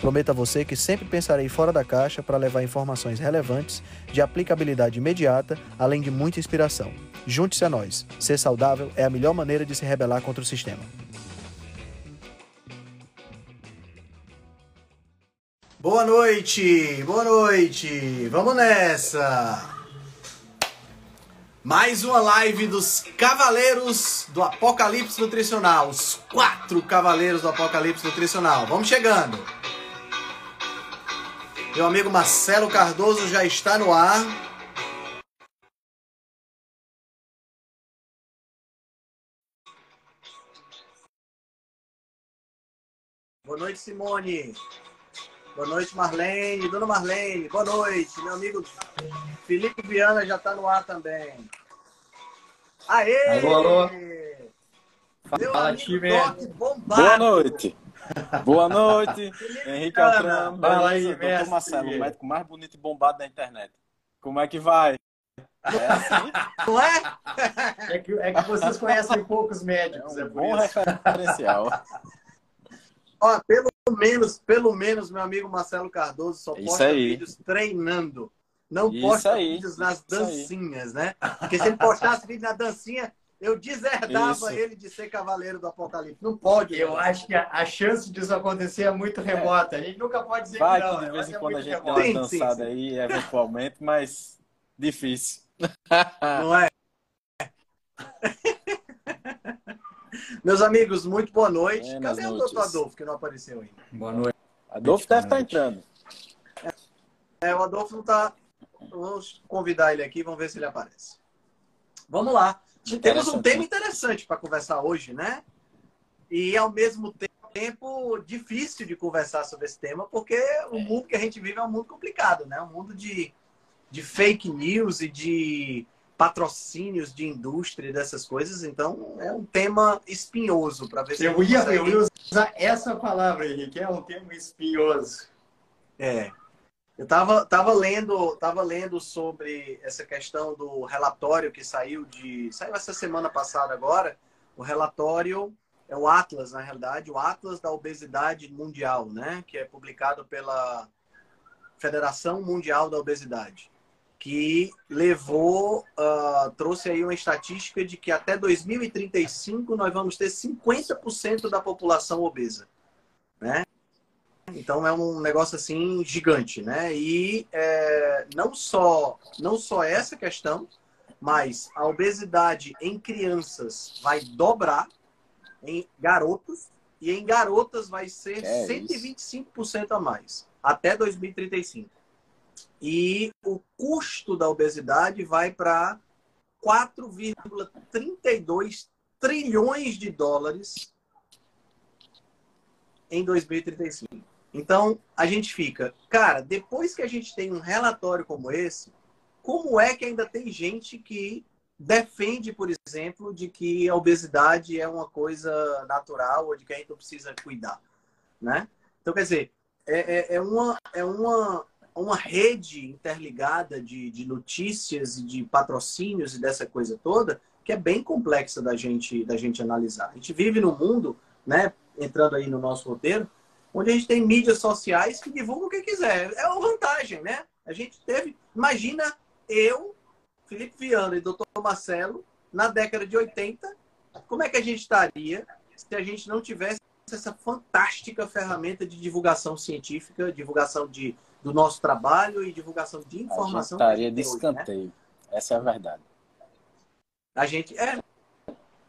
Prometo a você que sempre pensarei fora da caixa para levar informações relevantes, de aplicabilidade imediata, além de muita inspiração. Junte-se a nós. Ser saudável é a melhor maneira de se rebelar contra o sistema. Boa noite, boa noite. Vamos nessa. Mais uma live dos Cavaleiros do Apocalipse Nutricional. Os quatro Cavaleiros do Apocalipse Nutricional. Vamos chegando. Meu amigo Marcelo Cardoso já está no ar. Boa noite, Simone. Boa noite, Marlene. Dona Marlene, boa noite. Meu amigo Felipe Viana já está no ar também. Aê! Alô, alô. Meu Fala, amigo. Doc Bombardo. Boa noite. Boa noite, Henrique Altran. Fala aí, mestre. doutor Marcelo, o médico mais bonito e bombado da internet. Como é que vai? É assim? Não é? É que, é que vocês conhecem poucos É médicos, é, um por bom isso. referencial. Ó, pelo menos, pelo menos, meu amigo Marcelo Cardoso só Isso posta aí. vídeos treinando. Não Isso posta aí, vídeos nas isso aí. dancinhas, né? Porque se ele postasse vídeo na dancinha, eu deserdava Isso. ele de ser cavaleiro do Apocalipse. Não pode. Eu né? acho que a, a chance disso acontecer é muito remota. A gente nunca pode dizer Vai que não. de vez Mas em é quando a muito gente dá remota. uma Sim, sim, dançada sim. aí, eventualmente, mas difícil. Não é? Meus amigos, muito boa noite. Buenas Cadê o noites. doutor Adolfo que não apareceu ainda? Boa noite. Adolfo deve estar entrando. É, o Adolfo não tá. Vamos convidar ele aqui, vamos ver se ele aparece. Vamos lá. Temos um tema interessante para conversar hoje, né? E ao mesmo tempo difícil de conversar sobre esse tema, porque o mundo que a gente vive é um mundo complicado, né? Um mundo de, de fake news e de patrocínios de indústria e dessas coisas. Então é um tema espinhoso para ver se a Eu ia, consegue- eu ia usar essa palavra, Henrique. É um termo espinhoso. É. Eu tava, tava lendo, tava lendo sobre essa questão do relatório que saiu de, saiu essa semana passada agora, o relatório é o Atlas, na realidade, o Atlas da Obesidade Mundial, né, que é publicado pela Federação Mundial da Obesidade, que levou, ah, trouxe aí uma estatística de que até 2035 nós vamos ter 50% da população obesa? Então é um negócio assim gigante, né? E é, não só não só essa questão, mas a obesidade em crianças vai dobrar em garotos e em garotas vai ser É 125% a mais até 2035. E o custo da obesidade vai para 4,32 trilhões de dólares em 2035. Então, a gente fica, cara, depois que a gente tem um relatório como esse, como é que ainda tem gente que defende, por exemplo, de que a obesidade é uma coisa natural ou de que a gente precisa cuidar, né? Então, quer dizer, é, é, é uma, é uma, uma rede interligada de, de notícias e de patrocínios e dessa coisa toda que é bem complexa da gente, da gente analisar. A gente vive num mundo, né, entrando aí no nosso roteiro, onde a gente tem mídias sociais que divulgam o que quiser. É uma vantagem, né? A gente teve. Imagina eu, Felipe Viana e Dr. Marcelo, na década de 80, como é que a gente estaria se a gente não tivesse essa fantástica ferramenta de divulgação científica, divulgação de, do nosso trabalho e divulgação de A gente informação. a estaria gente de tem hoje, né? escanteio. Essa é a verdade. A gente é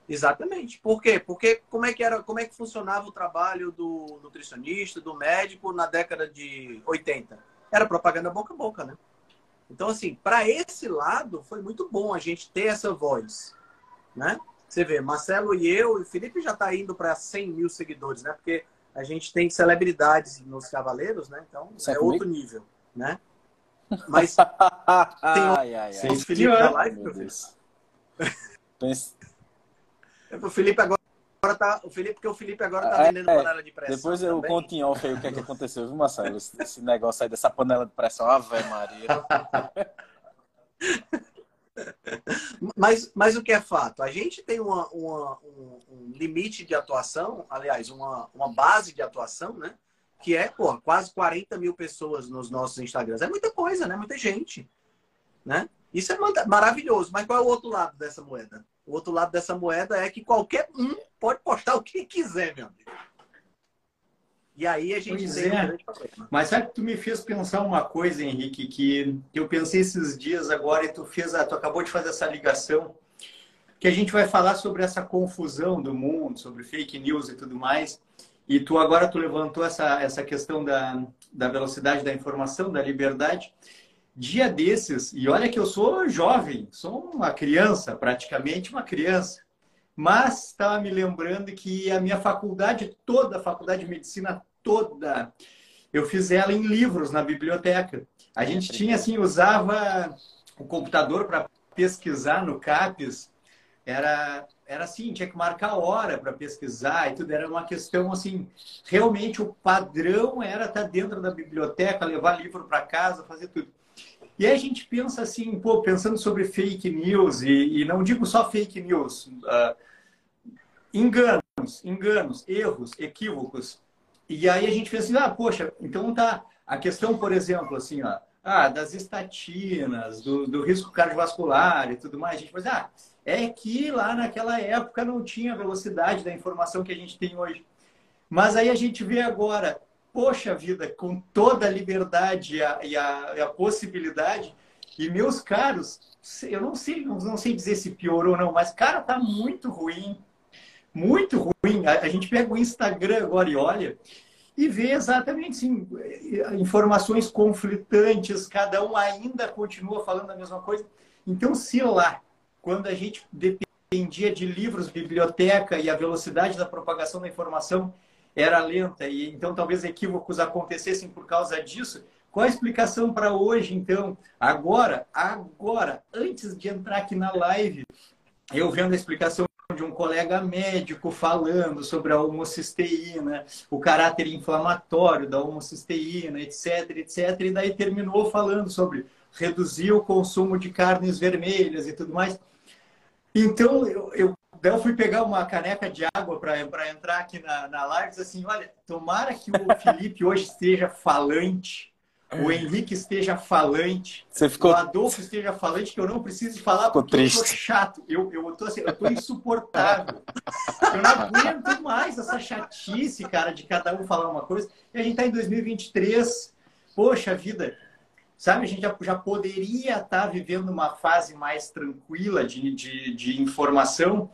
exatamente. Por quê? Porque como é que era, como é que funcionava o trabalho do nutricionista, do médico na década de 80? Era propaganda boca a boca, né? Então assim, para esse lado foi muito bom a gente ter essa voz, né? Você vê, Marcelo e eu, e o Felipe já está indo para 100 mil seguidores, né? Porque a gente tem celebridades nos Cavaleiros, né? Então Isso é é outro nível, né? Mas ai, ai, ai. tem o Felipe na live, Meu. Deus. Pense- O Felipe agora tá. O Felipe, porque o Felipe agora tá É, vendendo é. panela de pressão. Depois eu também. conto em off aí o que é que aconteceu, viu, Marcelo? Esse, esse negócio aí dessa panela de pressão, Ave Maria. Mas, mas o que é fato? A gente tem uma, uma- um, um limite de atuação, aliás, uma, uma base de atuação, né? Que é, pô, quase 40 mil pessoas nos nossos Instagrams. É muita coisa, né? Muita gente. Né? Isso é maravilhoso. Mas qual é o outro lado dessa moeda? O outro lado dessa moeda é que qualquer um pode postar o que quiser, meu amigo. E aí a gente Pois tem é. um grande problema. Mas sabe que tu me fez pensar uma coisa, Henrique, que eu pensei esses dias agora e tu fez, a, tu acabou de fazer essa ligação, que a gente vai falar sobre essa confusão do mundo, sobre fake news e tudo mais. E tu agora tu levantou essa, essa questão da, da velocidade da informação, da liberdade. Dia desses, e olha que eu sou jovem, sou uma criança, praticamente uma criança, mas estava me lembrando que a minha faculdade toda, a faculdade de medicina toda, eu fiz ela em livros na biblioteca. A gente tinha assim, usava o computador para pesquisar no CAPES, era era assim, tinha que marcar hora para pesquisar e tudo, era uma questão assim, realmente o padrão era estar dentro da biblioteca, levar livro para casa, fazer tudo. E aí a gente pensa assim, pô, pensando sobre fake news, e, e não digo só fake news, ah, enganos, enganos, erros, equívocos. E aí a gente pensa assim, ah, poxa, então tá, a questão, por exemplo, assim, ó, ah, das estatinas, do, do risco cardiovascular e tudo mais, a gente pensa, ah, é que lá naquela época não tinha a velocidade da informação que a gente tem hoje. Mas aí a gente vê agora, poxa vida, com toda a liberdade e a, e a, e a possibilidade, e meus caros, eu não sei, não sei dizer se piorou ou não, mas cara, tá muito ruim, muito ruim. A, a gente pega o Instagram agora e olha e vê exatamente assim, informações conflitantes, cada um ainda continua falando a mesma coisa. Então, se lá, quando a gente dependia de livros, biblioteca e a velocidade da propagação da informação era lenta e então talvez equívocos acontecessem por causa disso, qual a explicação para hoje, então? Agora, agora, antes de entrar aqui na live, eu vendo a explicação de um colega médico falando sobre a homocisteína, o caráter inflamatório da homocisteína, etc, etc, e daí terminou falando sobre reduzir o consumo de carnes vermelhas e tudo mais. Então, eu, eu, daí eu fui pegar uma caneca de água para entrar aqui na, na live e disse assim, olha, tomara que o Felipe hoje esteja falante, o Henrique esteja falante, Você ficou o Adolfo esteja falante, que eu não preciso falar Ficou porque eu tô triste. chato. Eu, eu, tô, assim, eu tô insuportável. Eu não aguento mais essa chatice, cara, de cada um falar uma coisa. E a gente tá em 2023. Poxa vida, sabe? A gente já, já poderia estar vivendo uma fase mais tranquila de, de, de informação.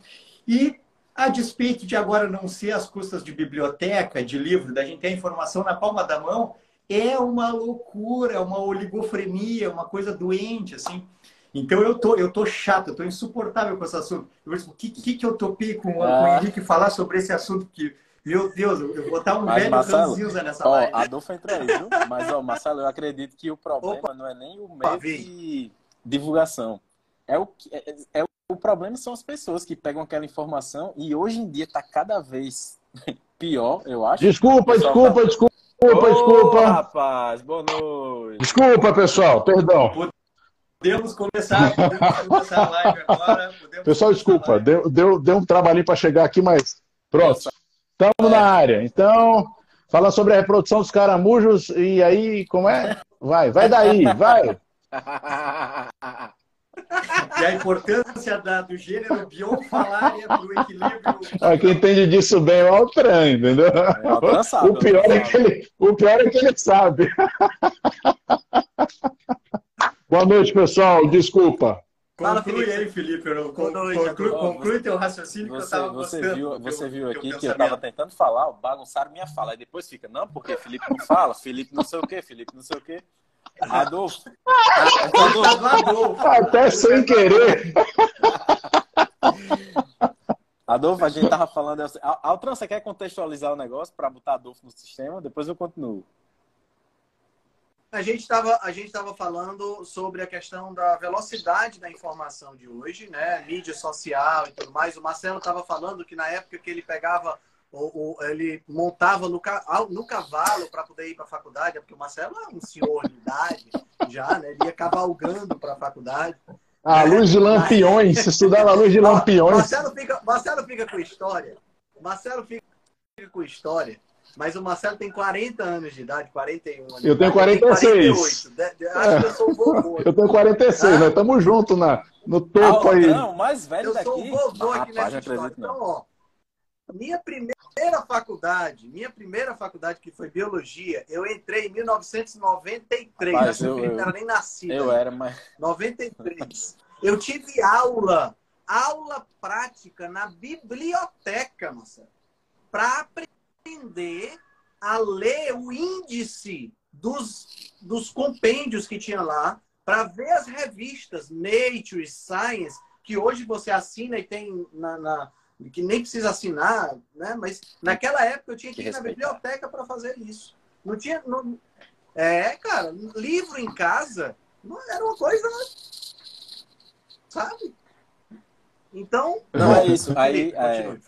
E a despeito de agora não ser as custas de biblioteca, de livro, da gente ter a informação na palma da mão, é uma loucura, é uma oligofrenia, uma coisa doente, assim. Então eu tô, eu tô chato, eu tô insuportável com esse assunto. Eu penso, o que, que, que eu topei com, com o Ah. Henrique falar sobre esse assunto que, meu Deus, eu vou botar um Mas, velho Marcelo, ranzinza nessa Ó, live. Adolfo entra aí, viu? Mas, ó, Marcelo, eu acredito que o problema Opa. não é nem o meio de divulgação. É o, que- é, é o- o problema são as pessoas que pegam aquela informação e hoje em dia tá cada vez pior, eu acho. Desculpa, desculpa, desculpa, Ô, desculpa. rapaz, boa noite. Desculpa, pessoal, perdão. Podemos começar, podemos começar a live agora. Pessoal, desculpa, live. deu, deu, deu um trabalhinho para chegar aqui, mas pronto. Estamos na área. Então, fala sobre a reprodução dos caramujos e aí, como é? Vai, vai daí, vai. E a importância da, do gênero biofalária para o equilíbrio. Quem entende disso bem é o Altran, entendeu? É, sabe, O pior, é que ele, o pior é que ele sabe. Boa noite, pessoal. Desculpa. Fala, Conclui Felipe. aí, Felipe. eu- conclui, conclui teu raciocínio que eu Você, estava você gostando. viu, você viu aqui que eu pensamento. tava tentando falar, bagunçaram minha fala. Aí depois fica, não, porque Felipe não fala, Felipe não sei o quê, Felipe não sei o quê. Adolfo. Adolfo, Do Adolfo. Até sem querer. Adolfo, a gente tava falando. Al- Altran, você quer contextualizar o negócio para botar Adolfo no sistema? Depois eu continuo. A gente estava a gente estava falando sobre a questão da velocidade da informação de hoje, né? Mídia social e tudo mais. O Marcelo estava falando que na época que ele pegava o, o ele montava no, no cavalo para poder ir para a faculdade, porque o Marcelo é um senhor de idade já, né? Ele ia cavalgando para a faculdade. A luz de lampiões, se estudava a luz de lampiões. Marcelo fica, Marcelo fica com história. Marcelo fica com história mas o Marcelo tem 40 anos de idade, 41 anos. Eu tenho 46. Eu Acho que eu sou o vovô. Eu tenho 46, ah. nós estamos juntos na, no topo ah, aí. Não, mais velho eu daqui. Eu sou o vovô aqui nessa história. Então, ó, minha primeira faculdade, minha primeira faculdade que foi biologia, eu entrei em 1993. Rapaz, eu, eu, não era nem nascido. Eu ainda. era, mas 93. Eu tive aula, aula prática na biblioteca, Marcelo, para aprender aprender a ler o índice dos, dos compêndios que tinha lá, para ver as revistas Nature, Science, que hoje você assina e tem na, na que nem precisa assinar, né? Mas naquela época eu tinha que, que ir na biblioteca para fazer isso. Não tinha, não... é, cara, livro em casa não era uma coisa, sabe? Então, não é isso. Aí, continue, é...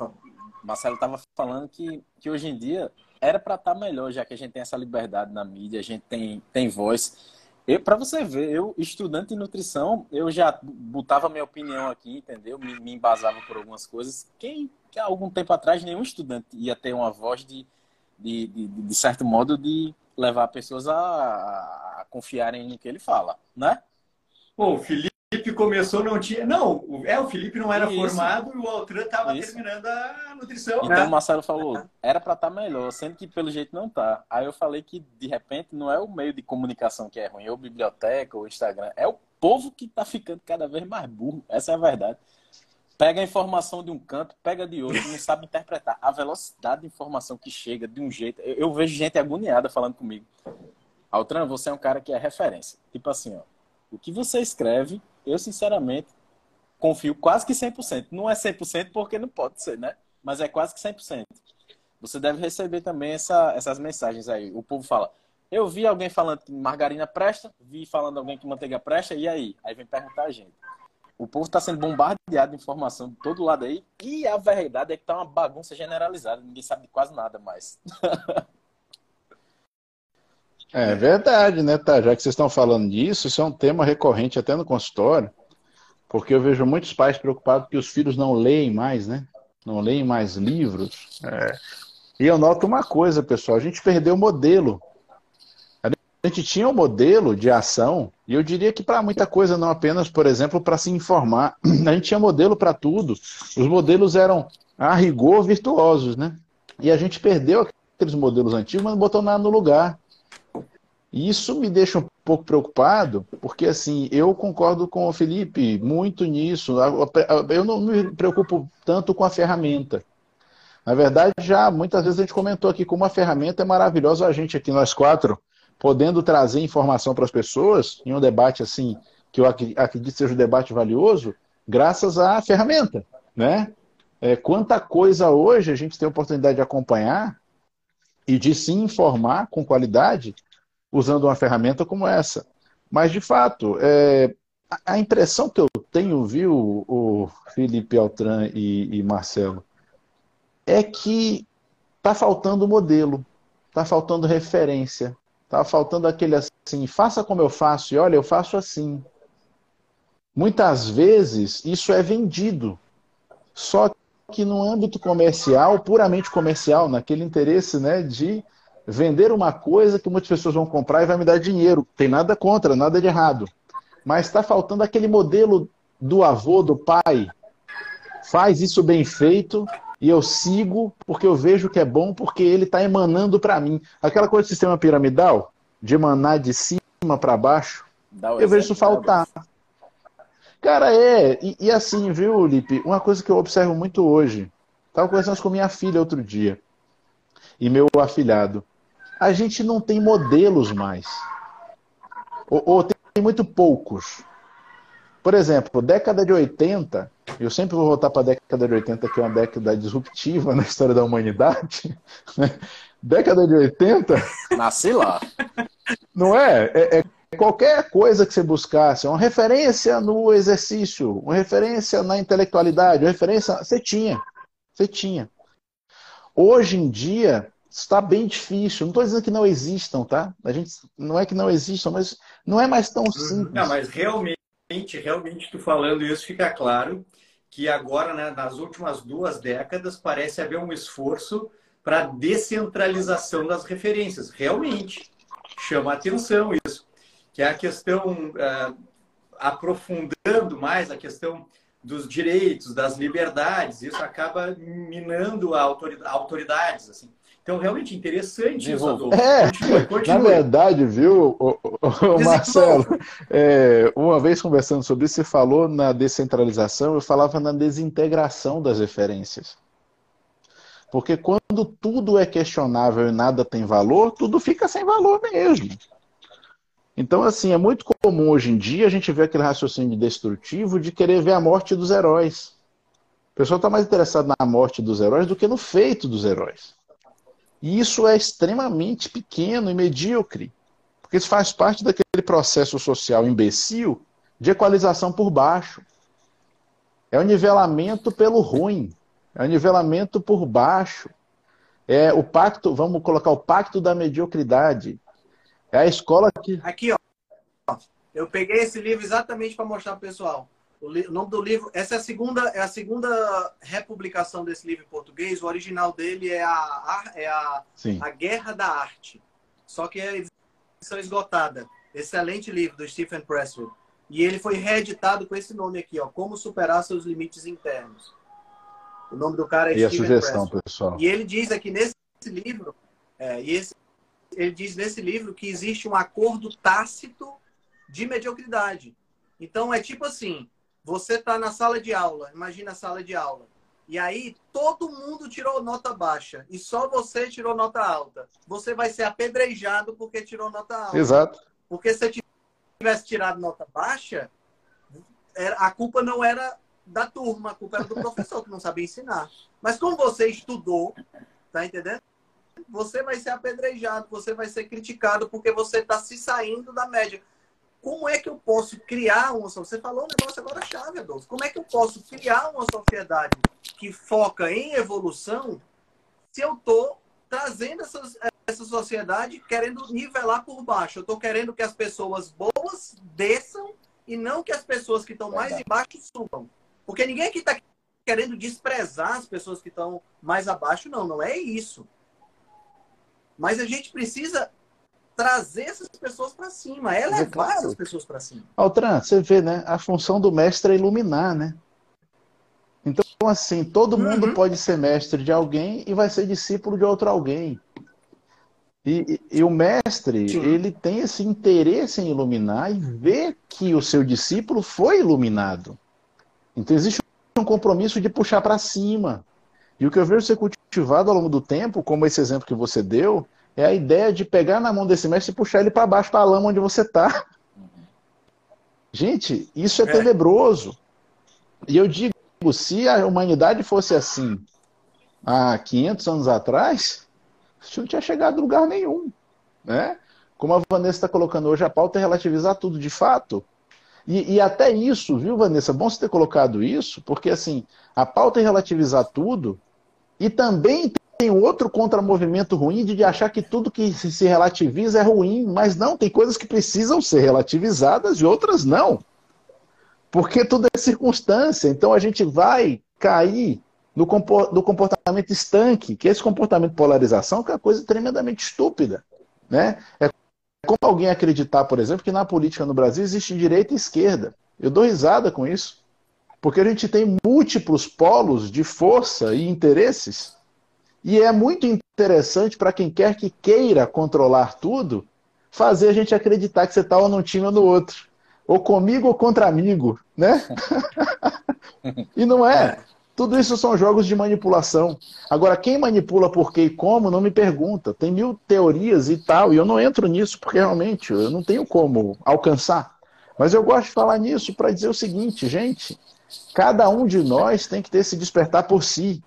Marcelo estava falando que, que hoje em dia era para estar tá melhor, já que a gente tem essa liberdade na mídia, a gente tem, tem voz. Para você ver, eu, estudante de nutrição, eu já botava minha opinião aqui, entendeu? Me, me embasava por algumas coisas. Quem, que há algum tempo atrás, nenhum estudante ia ter uma voz de, de, de, de certo modo, de levar pessoas a, a confiarem no que ele fala, né? Pô, Felipe Felipe começou, não tinha. Não, é, o Felipe não era Isso. formado e o Altran estava terminando a nutrição. Então né? o Marcelo falou, era para estar tá melhor, sendo que pelo jeito não tá. Aí eu falei que, de repente, não é o meio de comunicação que é ruim, ou biblioteca, ou Instagram. É o povo que está ficando cada vez mais burro. Essa é a verdade. Pega a informação de um canto, pega de outro, não sabe interpretar. A velocidade de informação que chega de um jeito. Eu, eu vejo gente agoniada falando comigo. Altran, você é um cara que é referência. Tipo assim, ó. O que você escreve eu sinceramente confio quase que 100%. Não é 100% porque não pode ser, né? Mas é quase que 100%. Você deve receber também essa, essas mensagens aí. O povo fala: Eu vi alguém falando que margarina presta, vi falando alguém que manteiga presta, e aí? Aí vem perguntar a gente. O povo está sendo bombardeado de informação de todo lado aí, e a verdade é que tá uma bagunça generalizada, ninguém sabe de quase nada mais. É verdade, né, tá? Já que vocês estão falando disso, isso é um tema recorrente até no consultório, porque eu vejo muitos pais preocupados que os filhos não leem mais, né? Não leem mais livros. É. E eu noto uma coisa, pessoal, a gente perdeu o modelo. A gente tinha um modelo de ação, e eu diria que para muita coisa, não apenas, por exemplo, para se informar. A gente tinha modelo para tudo. Os modelos eram, a rigor, virtuosos, né? E a gente perdeu aqueles modelos antigos, mas não botou nada no lugar. E isso me deixa um pouco preocupado, porque assim, eu concordo com o Felipe muito nisso. Eu não me preocupo tanto com a ferramenta. Na verdade, já muitas vezes a gente comentou aqui como a ferramenta é maravilhosa, a gente aqui, nós quatro, podendo trazer informação para as pessoas em um debate assim, que eu acredito seja um debate valioso, graças à ferramenta, né? É, quanta coisa hoje a gente tem a oportunidade de acompanhar e de se informar com qualidade usando uma ferramenta como essa. Mas, de fato, é, a impressão que eu tenho, viu, o Felipe Altran e, e Marcelo, é que está faltando modelo, está faltando referência, está faltando aquele assim, faça como eu faço, e olha, eu faço assim. Muitas vezes isso é vendido, só que no âmbito comercial, puramente comercial, naquele interesse né, de vender uma coisa que muitas pessoas vão comprar e vai me dar dinheiro. Tem nada contra, nada de errado. Mas está faltando aquele modelo do avô, do pai. Faz isso bem feito e eu sigo porque eu vejo que é bom, porque ele está emanando para mim. Aquela coisa do sistema piramidal, de emanar de cima para baixo, eu vejo isso faltar. Cara, é. E, e, assim, viu, Lipe? Uma coisa que eu observo muito hoje. Estava conversando com minha filha outro dia. E meu afilhado a gente não tem modelos mais. Ou, ou, tem muito poucos. Por exemplo, década de 80, eu sempre vou voltar para a década de 80, que é uma década disruptiva na história da humanidade. Né? década de 80. Nasci lá. Não é? é? é? qualquer coisa que você buscasse, uma referência no exercício, uma referência na intelectualidade, uma referência. Você tinha. Você tinha. Hoje em dia, está bem difícil. Não estou dizendo que não existam, tá? A gente não é que não existam, mas não é mais tão uhum. simples. Não, mas realmente, realmente, tu falando isso, fica claro que agora, né, nas últimas duas décadas, parece haver um esforço para descentralização das referências. Realmente chama atenção isso, que é a questão uh, aprofundando mais a questão dos direitos, das liberdades. Isso acaba minando a autoridades, assim. Então, realmente interessante isso, Adolfo. É, continue, continue. Na verdade, viu, o, o, o Marcelo, é, uma vez conversando sobre isso, você falou na descentralização, eu falava na desintegração das referências. Porque quando tudo é questionável e nada tem valor, tudo fica sem valor mesmo. Então, assim, é muito comum hoje em dia a gente ver aquele raciocínio destrutivo de querer ver a morte dos heróis. O pessoal está mais interessado na morte dos heróis do que no feito dos heróis. E isso é extremamente pequeno e medíocre, porque isso faz parte daquele processo social imbecil de equalização por baixo. É o nivelamento pelo ruim, é o nivelamento por baixo. É o pacto, vamos colocar o pacto da mediocridade. É a escola que. Aqui, ó. Eu peguei esse livro exatamente para mostrar para o pessoal. O, o, nome do livro, essa é a segunda, é a segunda republicação desse livro em português. O original dele é a, é a, a Guerra da Arte. Só que é edição esgotada. Excelente livro do Stephen Pressfield. E ele foi reeditado com esse nome aqui, ó, Como Superar Seus Limites Internos. O nome do cara é e Stephen a sugestão, pessoal. E ele diz aqui nesse livro, é, e esse, ele diz nesse livro que existe um acordo tácito de mediocridade. Então é tipo assim, você está na sala de aula, imagina a sala de aula. E aí todo mundo tirou nota baixa e só você tirou nota alta. Você vai ser apedrejado porque tirou nota alta. Exato. Porque se você tivesse tirado nota baixa, a culpa não era da turma, a culpa era do professor que não sabia ensinar. Mas como você estudou, tá entendendo? Você vai ser apedrejado, você vai ser criticado porque você está se saindo da média como é que eu posso criar uma Você falou um negócio agora chave, Adolfo. Como é que eu posso criar uma sociedade que foca em evolução se eu estou trazendo essas, essa sociedade querendo nivelar por baixo? Eu estou querendo que as pessoas boas desçam e não que as pessoas que estão mais embaixo subam. Porque ninguém aqui está querendo desprezar as pessoas que estão mais abaixo, não. Não é isso. Mas a gente precisa trazer essas pessoas para cima, é levar claro. essas pessoas para cima. Altran, você vê, né? A função do mestre é iluminar, né? Então, assim, todo uhum. mundo pode ser mestre de alguém e vai ser discípulo de outro alguém. E, e, e o mestre, Sim. ele tem esse interesse em iluminar e ver que o seu discípulo foi iluminado. Então, existe um compromisso de puxar para cima. E o que eu vejo ser cultivado ao longo do tempo, como esse exemplo que você deu, é a ideia de pegar na mão desse mestre e puxar ele para baixo, para a lama onde você está. Gente, isso é, é tenebroso. E eu digo, se a humanidade fosse assim há 500 anos atrás, isso não tinha chegado a lugar nenhum. Né? Como a Vanessa está colocando hoje, a pauta é relativizar tudo de fato. E, e, até isso, viu, Vanessa? Bom você ter colocado isso, porque assim, a pauta é relativizar tudo e também tem outro contramovimento ruim de achar que tudo que se relativiza é ruim, mas não, tem coisas que precisam ser relativizadas e outras não. Porque tudo é circunstância, então a gente vai cair no comportamento estanque, que é esse comportamento de polarização, que é uma coisa tremendamente estúpida. Né? É como alguém acreditar, por exemplo, que na política no Brasil existe direita e esquerda. Eu dou risada com isso. Porque a gente tem múltiplos polos de força e interesses e é muito interessante para quem quer que queira controlar tudo, fazer a gente acreditar que você está ou num time ou no outro. Ou comigo ou contra amigo, né? e não é. é. Tudo isso são jogos de manipulação. Agora, quem manipula por quê e como, não me pergunta. Tem mil teorias e tal, e eu não entro nisso porque realmente eu não tenho como alcançar. Mas eu gosto de falar nisso para dizer o seguinte, gente: cada um de nós tem que ter se despertar por si.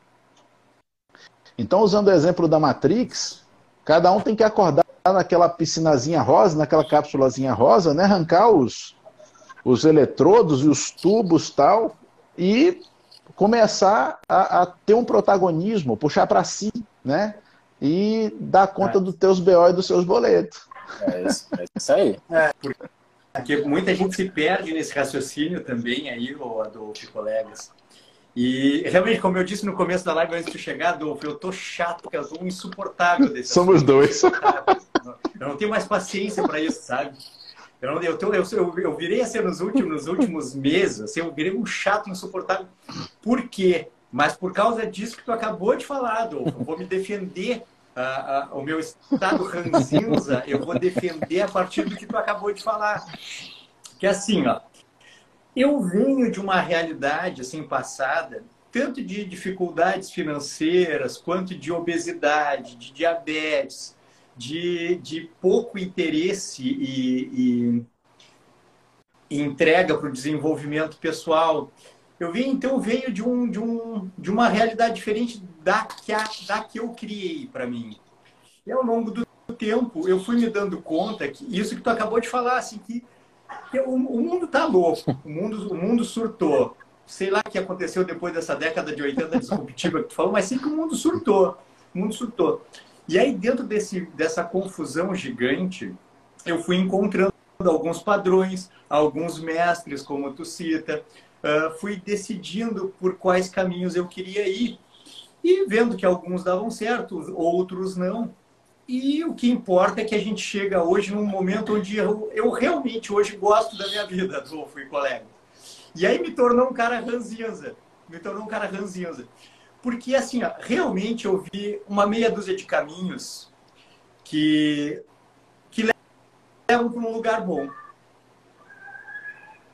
Então, usando o exemplo da Matrix, cada um tem que acordar naquela piscinazinha rosa, naquela cápsulazinha rosa, né? Arrancar os, os eletrodos e os tubos tal, e começar a, a ter um protagonismo, puxar para si, né? E dar conta é. dos teus BO e dos seus boletos. É isso, é isso aí. É, porque muita gente se perde nesse raciocínio também aí, o Adolfo e colegas. E realmente, como eu disse no começo da live antes de chegar, Adolfo, eu tô chato, que eu tô insuportável desse Somos assunto. dois. Eu não tenho mais paciência para isso, sabe? Eu, não, eu, tô, eu, eu, virei a ser nos últimos, nos últimos meses, assim, eu virei um chato insuportável. Por quê? Mas por causa disso que tu acabou de falar, Adolfo. Eu vou me defender uh, uh, o meu estado ranzinza, eu vou defender a partir do que tu acabou de falar. Que é assim, ó, eu venho de uma realidade assim passada, tanto de dificuldades financeiras, quanto de obesidade, de diabetes, de, de pouco interesse e, e, e entrega para o desenvolvimento pessoal. Eu venho, então, venho de, um, de, um, de uma realidade diferente da que, a, da que eu criei para mim. E ao longo do tempo, eu fui me dando conta que isso que tu acabou de falar, assim, que o, o mundo tá louco, o mundo, o mundo surtou. Sei lá o que aconteceu depois dessa década de 80 disruptiva que tu falou, mas sim que o mundo surtou. O mundo surtou. E aí, dentro desse, dessa confusão gigante, eu fui encontrando alguns padrões, alguns mestres, como tu cita, uh, fui decidindo por quais caminhos eu queria ir. E vendo que alguns davam certo, outros não. E o que importa é que a gente chega hoje num momento onde eu, eu realmente hoje gosto da minha vida, Adolfo e colega. E aí me tornou um cara ranzinza. Me tornou um cara ranzinza. Porque, assim, ó, realmente eu vi uma meia dúzia de caminhos que, que levam para um lugar bom.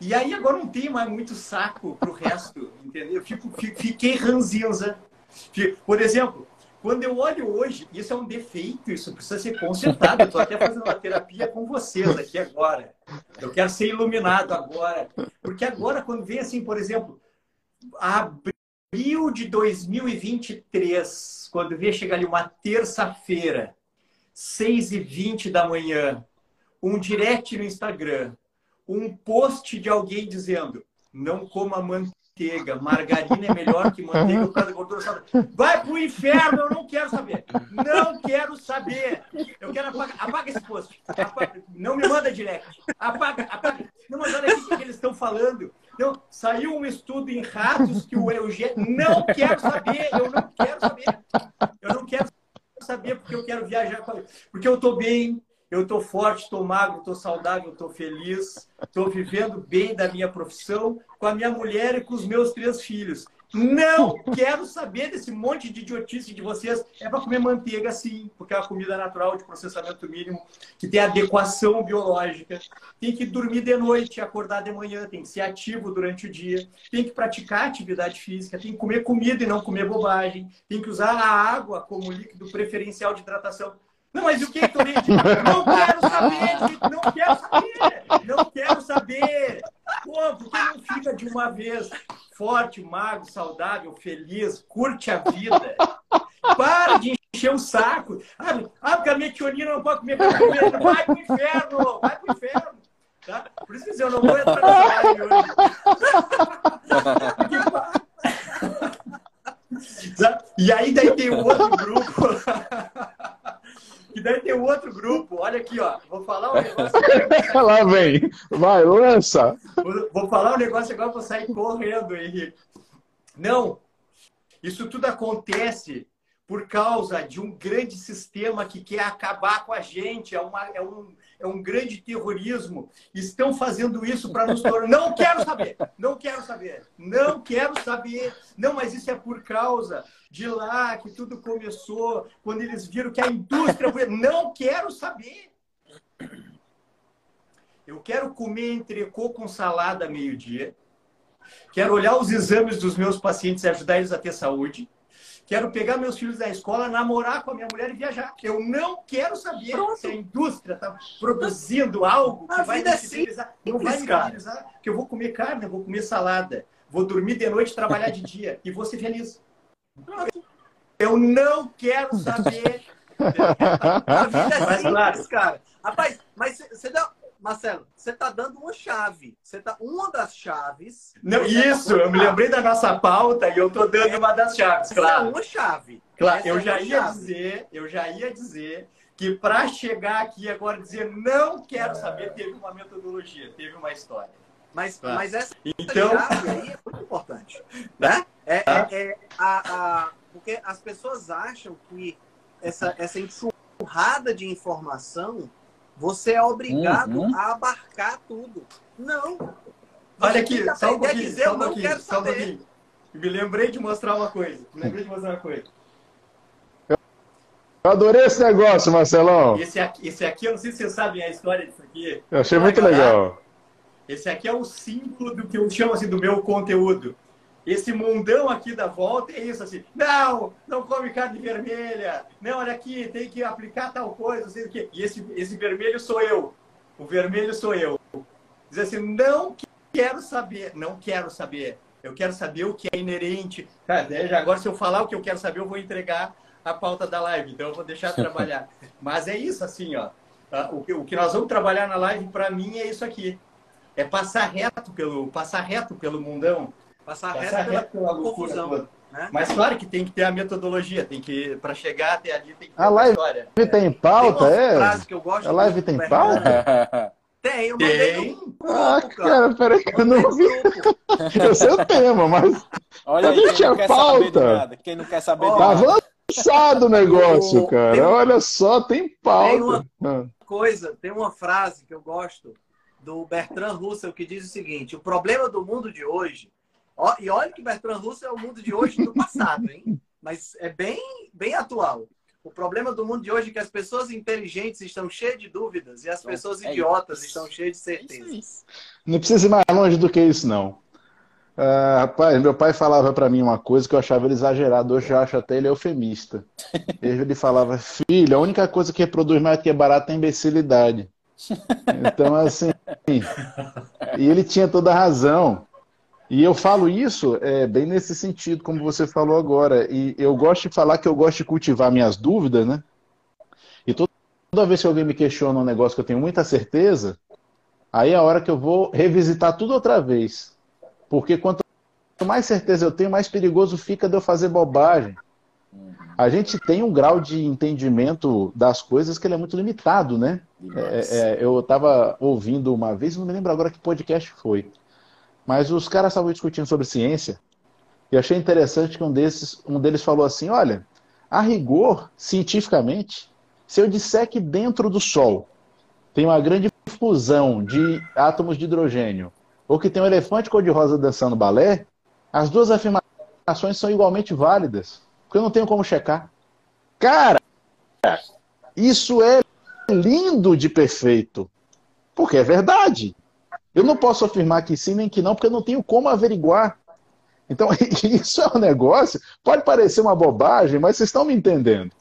E aí agora não tem mais muito saco para o resto, entendeu? Eu fico, fiquei ranzinza. Por exemplo, quando eu olho hoje, isso é um defeito, isso precisa ser consertado. Eu estou até fazendo uma terapia com vocês aqui agora. Eu quero ser iluminado agora. Porque agora, quando vem assim, por exemplo, abril de 2023, quando vê chegar ali uma terça-feira, 6h20 da manhã, um direct no Instagram, um post de alguém dizendo não coma manteiga, margarina é melhor que manteiga por causa da gordura saudável. Vai pro inferno, eu não quero saber. Não quero saber. Eu quero apagar. Apaga esse post. Apaga. Não me manda direct. Apaga, apaga. Não, mas olha aqui o que eles estão falando. Então, saiu um estudo em ratos que o Eugênio. Não quero saber, eu não quero saber. Eu não quero saber porque eu quero viajar. Porque eu estou bem, eu estou forte, estou magro, estou saudável, estou feliz, estou vivendo bem da minha profissão, com a minha mulher e com os meus três filhos. Não quero saber desse monte de idiotice de vocês. É para comer manteiga, sim, porque é uma comida natural de processamento mínimo, que tem adequação biológica. Tem que dormir de noite, acordar de manhã, tem que ser ativo durante o dia, tem que praticar atividade física, tem que comer comida e não comer bobagem, tem que usar a água como líquido preferencial de hidratação. Não, mas o que, Torinho? Não quero saber, não quero saber, não quero saber. Pô, por que não fica de uma vez forte, magro, saudável, feliz, curte a vida? Para de encher o saco. Ah, porque a minha tionina não pode comer. Vai pro inferno, vai pro inferno. Tá? Por isso que eu não vou entrar nessa live hoje. E aí daí tem outro grupo que daí tem outro grupo. Olha aqui, ó. Vou falar um negócio. Lá vem. Vai, lança. Vou, vou falar um negócio agora, vou sair correndo, Henrique. Não. Isso tudo acontece por causa de um grande sistema que quer acabar com a gente. É, uma, é, um, é um grande terrorismo. Estão fazendo isso para nos tornar. Não quero saber! Não quero saber! Não quero saber! Não, mas isso é por causa de lá que tudo começou, quando eles viram que a indústria. Não quero saber! Eu quero comer entrecô com salada meio-dia. Quero olhar os exames dos meus pacientes e ajudar eles a ter saúde. Quero pegar meus filhos da escola, namorar com a minha mulher e viajar. Eu não quero saber Pronto. se a indústria está produzindo algo que a vai me é Não vai me utilizar, porque eu vou comer carne, eu vou comer salada, vou dormir de noite, trabalhar de dia e vou ser feliz. Eu não quero saber A vida é simples, cara. Rapaz, mas você dá. Marcelo, você está dando uma chave. Você tá uma das chaves. Não, tá isso, eu me lembrei da nossa pauta e eu tô dando é, uma das chaves, claro. é uma chave. Claro, essa eu é já ia chave. dizer, eu já ia dizer que para chegar aqui agora dizer não quero saber, teve uma metodologia, teve uma história. Mas, tá. mas essa então... chave aí é muito importante. Né? É, é, é a, a, porque as pessoas acham que essa, essa enxurrada de informação você é obrigado uhum. a abarcar tudo. Não. Olha aqui, só um pouquinho, dizer, só um pouquinho, só um pouquinho. Me lembrei de mostrar uma coisa. Me lembrei de mostrar uma coisa. Eu adorei esse negócio, Marcelão. Esse aqui, esse aqui, eu não sei se vocês sabem a história disso aqui. Eu achei muito legal. Esse aqui é o símbolo do que eu chamo assim, do meu conteúdo. Esse mundão aqui da volta é isso assim. Não, não come carne vermelha. Não, olha aqui, tem que aplicar tal coisa, quê. E esse, esse vermelho sou eu. O vermelho sou eu. Diz assim, não quero saber, não quero saber. Eu quero saber o que é inerente. Cara, agora se eu falar o que eu quero saber, eu vou entregar a pauta da live. Então eu vou deixar de trabalhar. Mas é isso assim, ó. Ah, o que, o que nós vamos trabalhar na live para mim é isso aqui. É passar reto pelo, passar reto pelo mundão Passar, Passar reto, reto pela, pela confusão. Né? Mas claro que tem que ter a metodologia, tem que para chegar até ali tem que ter a live história. tem pauta, tem é? Frase que eu gosto a live tem pauta? Tem, eu mandei tem. no grupo, ah, cara, peraí que eu não vi. Eu sei o tema, mas Olha aí, quem não quer pauta. saber de nada, quem não quer saber oh, de tá avançado o negócio, cara. Tem, Olha só, tem pauta. Tem uma ah. coisa, tem uma frase que eu gosto do Bertrand Russell que diz o seguinte: o problema do mundo de hoje Ó, e olha que Bertrand Russell é o mundo de hoje do passado, hein? Mas é bem, bem atual. O problema do mundo de hoje é que as pessoas inteligentes estão cheias de dúvidas e as pessoas é idiotas isso. estão cheias de certezas. Não precisa ir mais longe do que isso, não. Uh, rapaz, meu pai falava para mim uma coisa que eu achava ele exagerado, hoje eu acho até ele eufemista. Ele falava, filho, a única coisa que reproduz mais que é barato é imbecilidade. Então, assim, e ele tinha toda a razão. E eu falo isso é, bem nesse sentido, como você falou agora. E eu gosto de falar que eu gosto de cultivar minhas dúvidas, né? E toda vez que alguém me questiona um negócio que eu tenho muita certeza, aí é a hora que eu vou revisitar tudo outra vez. Porque quanto mais certeza eu tenho, mais perigoso fica de eu fazer bobagem. A gente tem um grau de entendimento das coisas que ele é muito limitado, né? É, é, eu estava ouvindo uma vez, não me lembro agora que podcast foi mas os caras estavam discutindo sobre ciência e achei interessante que um, desses, um deles falou assim: olha, a rigor, cientificamente, se eu disser que dentro do Sol tem uma grande fusão de átomos de hidrogênio, ou que tem um elefante cor-de-rosa dançando balé, as duas afirmações são igualmente válidas, porque eu não tenho como checar. Cara, isso é lindo de perfeito, porque é verdade. Eu não posso afirmar que sim nem que não, porque eu não tenho como averiguar. Então, isso é um negócio, pode parecer uma bobagem, mas vocês estão me entendendo.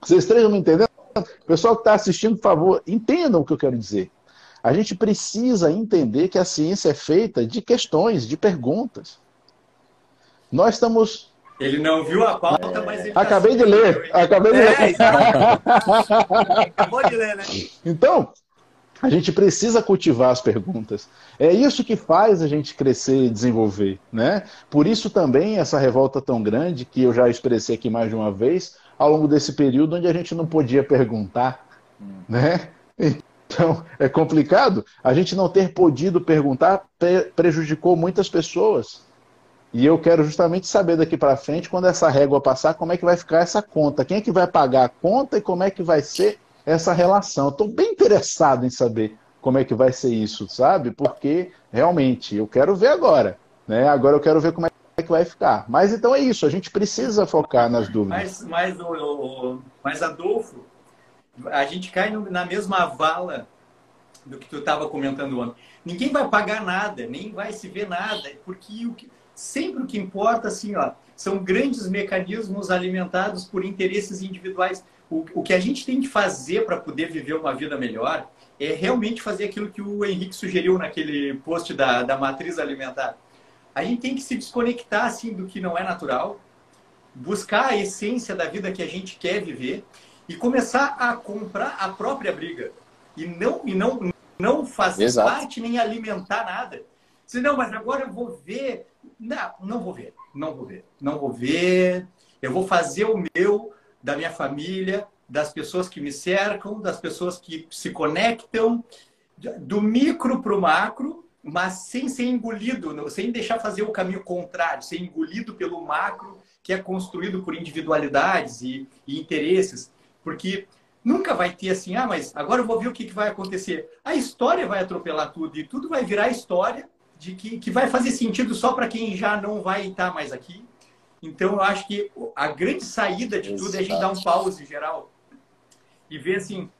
Vocês estão me entendendo? Pessoal que está assistindo, por favor, entendam o que eu quero dizer. A gente precisa entender que a ciência é feita de questões, de perguntas. Nós estamos. Ele não viu a pauta, mas ele. Acabei de ler. Acabei de ler. É, Acabou de ler, né? Então, a gente precisa cultivar as perguntas. É isso que faz a gente crescer e desenvolver, né? Por isso também essa revolta tão grande que eu já expressei aqui mais de uma vez ao longo desse período onde a gente não podia perguntar, né? Então, é complicado. A gente não ter podido perguntar prejudicou muitas pessoas. E eu quero justamente saber daqui para frente, quando essa régua passar, como é que vai ficar essa conta? Quem é que vai pagar a conta e como é que vai ser essa relação. Estou bem interessado em saber como é que vai ser isso, sabe? Porque realmente eu quero ver agora. Né? Agora eu quero ver como é que vai ficar. Mas então é isso, a gente precisa focar nas dúvidas. Mas, mas, o, mas Adolfo, a gente cai no, na mesma vala do que tu estava comentando ontem. Ninguém vai pagar nada, nem vai se ver nada, porque o que, sempre o que importa assim, ó, são grandes mecanismos alimentados por interesses individuais. O, o que a gente tem que fazer para poder viver uma vida melhor é realmente fazer aquilo que o Henrique sugeriu naquele post da, da matriz alimentar. A gente tem que se desconectar assim do que não é natural, buscar a essência da vida que a gente quer viver e começar a comprar a própria briga. E não, e não, não fazer Exato. parte nem alimentar nada. Se não, mas agora eu vou ver. Não, não vou ver. Não vou ver. Não vou ver. Eu vou fazer o meu, da minha família, das pessoas que me cercam, das pessoas que se conectam, do micro para o macro, mas sem ser engolido, sem deixar fazer o caminho contrário, ser engolido pelo macro, que é construído por individualidades e, e interesses. Porque nunca vai ter assim, ah, mas agora eu vou ver o que, que vai acontecer. A história vai atropelar tudo e tudo vai virar história de que, que vai fazer sentido só para quem já não vai estar mais aqui. Então, eu acho que a grande saída de tudo é a gente dar um pause geral e ver assim,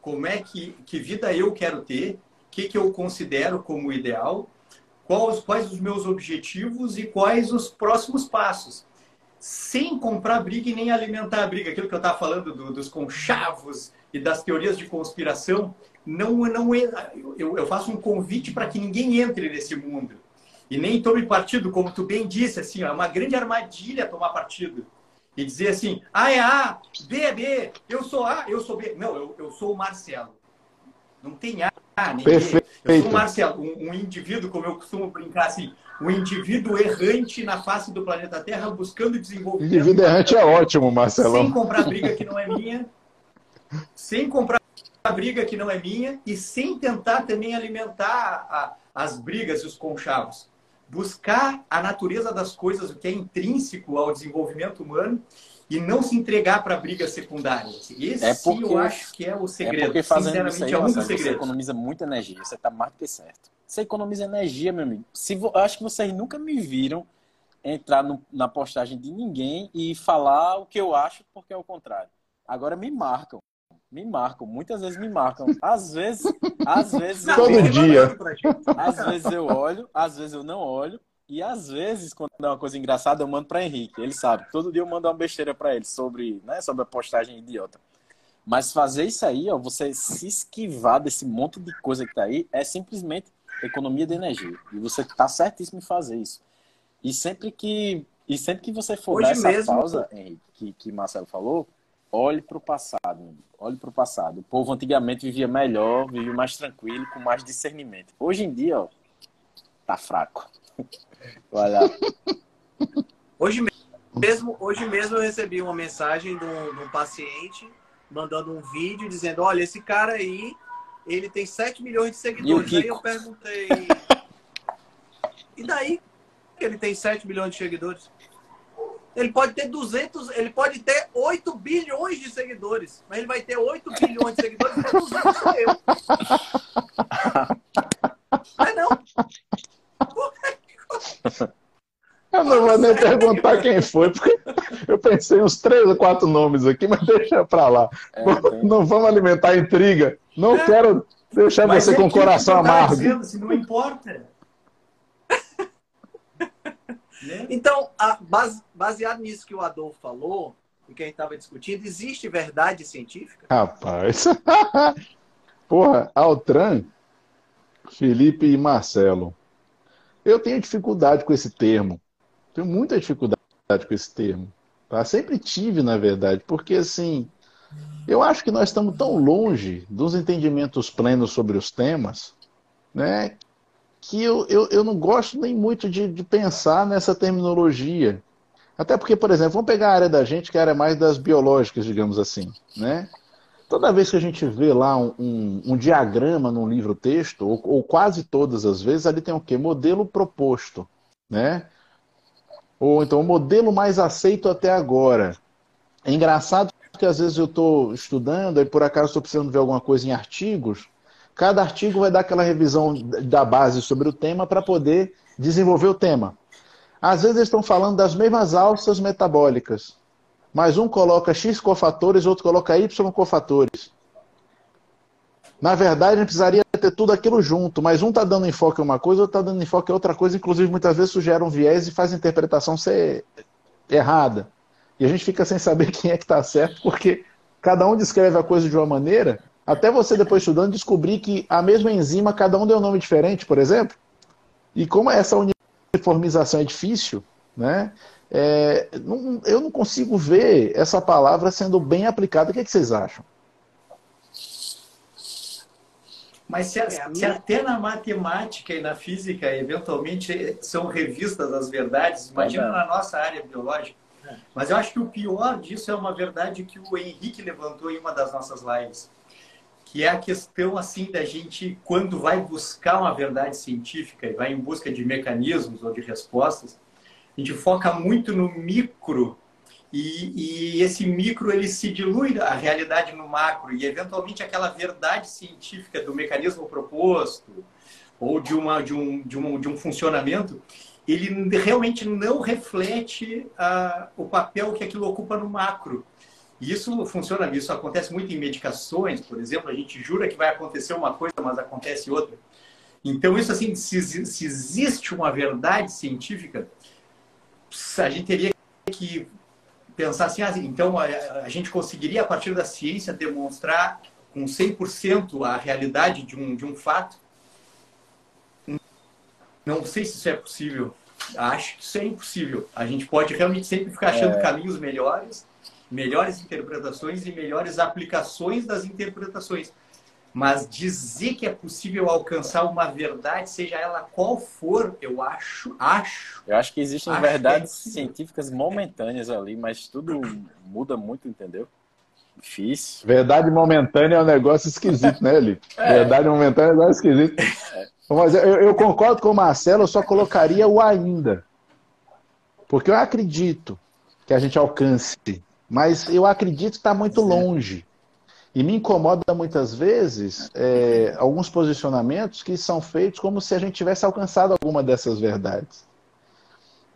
como é que, que vida eu quero ter, o que, que eu considero como ideal, quais, quais os meus objetivos e quais os próximos passos sem comprar briga e nem alimentar a briga. Aquilo que eu estava falando do, dos conchavos e das teorias de conspiração, não, não é, eu, eu faço um convite para que ninguém entre nesse mundo. E nem tome partido, como tu bem disse, assim, é uma grande armadilha tomar partido. E dizer assim, A é A, B é B, eu sou A, eu sou B. Não, eu, eu sou o Marcelo. Não tem A, nem Perfeito. B. Eu sou o Marcelo, um, um indivíduo, como eu costumo brincar assim, o indivíduo errante na face do planeta Terra buscando desenvolvimento. Indivíduo errante é ótimo, Marcelo. Sem comprar briga que não é minha, sem comprar briga que não é minha e sem tentar também alimentar a, as brigas e os conchavos. Buscar a natureza das coisas, o que é intrínseco ao desenvolvimento humano e não se entregar para brigas secundárias. Esse é porque, eu acho que é o segredo. É porque fazendo isso aí, é um. Você economiza muita energia, você está mais do que certo. Você economiza energia, meu amigo. Se, eu acho que vocês nunca me viram entrar no, na postagem de ninguém e falar o que eu acho, porque é o contrário. Agora me marcam. Me marcam, muitas vezes me marcam. Às vezes, às vezes todo eu, dia. Às vezes eu olho, às vezes eu não olho. E às vezes, quando é uma coisa engraçada, eu mando para Henrique. Ele sabe. Todo dia eu mando uma besteira para ele sobre, né, sobre a postagem idiota. Mas fazer isso aí, ó, você se esquivar desse monte de coisa que tá aí, é simplesmente economia de energia. E você está certíssimo em fazer isso. E sempre que, e sempre que você for Hoje dar essa pausa, Henrique, que, que Marcelo falou, olhe para o passado. Olhe para o passado. O povo antigamente vivia melhor, vivia mais tranquilo, com mais discernimento. Hoje em dia, ó, tá fraco. Olha. Hoje mesmo, hoje mesmo eu recebi uma mensagem de um, de um paciente mandando um vídeo dizendo: olha, esse cara aí ele tem 7 milhões de seguidores. Aí eu perguntei. e daí que ele tem 7 milhões de seguidores? Ele pode ter 200, ele pode ter 8 bilhões de seguidores, mas ele vai ter 8 bilhões de seguidores e 200 sou eu. Não é não? Eu não vou nem perguntar quem foi, porque eu pensei uns três ou quatro nomes aqui, mas deixa pra lá. É, não vamos alimentar intriga. Não é. quero deixar mas você é com o coração amargo. Dizendo, se não importa. Né? Então, a, base, baseado nisso que o Adolfo falou, e que a gente estava discutindo, existe verdade científica? Rapaz. Porra, Altran, Felipe e Marcelo. Eu tenho dificuldade com esse termo. Tenho muita dificuldade com esse termo. Tá? Sempre tive, na verdade, porque assim, eu acho que nós estamos tão longe dos entendimentos plenos sobre os temas, né? Que eu, eu, eu não gosto nem muito de, de pensar nessa terminologia. Até porque, por exemplo, vamos pegar a área da gente, que é a área mais das biológicas, digamos assim, né? Toda vez que a gente vê lá um, um, um diagrama num livro-texto, ou, ou, quase todas as vezes, ali tem o quê? Modelo proposto, né? Ou então, o modelo mais aceito até agora. É engraçado que às vezes eu estou estudando e por acaso estou precisando ver alguma coisa em artigos. Cada artigo vai dar aquela revisão da base sobre o tema para poder desenvolver o tema. Às vezes eles estão falando das mesmas alças metabólicas, mas um coloca X cofatores, outro coloca Y cofatores. Na verdade, a gente precisaria ter tudo aquilo junto, mas um está dando enfoque em uma coisa, outro está dando enfoque em outra coisa, inclusive muitas vezes sugere um viés e faz a interpretação ser errada. E a gente fica sem saber quem é que está certo, porque cada um descreve a coisa de uma maneira, até você depois estudando descobrir que a mesma enzima, cada um deu um nome diferente, por exemplo. E como essa uniformização é difícil, né? é, não, eu não consigo ver essa palavra sendo bem aplicada. O que, é que vocês acham? Mas se, se, até na matemática e na física, eventualmente, são revistas as verdades, imagina é na nossa área biológica. É. Mas eu acho que o pior disso é uma verdade que o Henrique levantou em uma das nossas lives, que é a questão assim da gente, quando vai buscar uma verdade científica e vai em busca de mecanismos ou de respostas, a gente foca muito no micro e, e, esse micro ele se dilui a realidade no macro e eventualmente aquela verdade científica do mecanismo proposto ou de uma de um de um, de um funcionamento ele realmente não reflete a, o papel que aquilo ocupa no macro e isso funciona isso acontece muito em medicações por exemplo a gente jura que vai acontecer uma coisa mas acontece outra então isso assim se, se existe uma verdade científica a gente teria que pensar assim, ah, então a, a, gente conseguiria, a partir da ciência, demonstrar com 100% a realidade de um, de um fato? Não sei se isso é possível. Acho que isso é impossível. A gente pode realmente sempre ficar achando é... caminhos melhores, melhores interpretações e melhores aplicações das interpretações. Mas dizer que é possível alcançar uma verdade, seja ela qual for, eu acho, acho. Eu acho que existem acho verdades que é científicas momentâneas ali, mas tudo muda muito, entendeu? Difícil. Verdade momentânea é um negócio esquisito, né, Eli? É. Verdade momentânea é um negócio esquisito. É. Mas eu, eu concordo com o Marcelo, eu só colocaria o ainda. Porque eu acredito que a gente alcance, mas eu acredito que está muito longe. E me incomoda muitas vezes é, alguns posicionamentos que são feitos como se a gente tivesse alcançado alguma dessas verdades.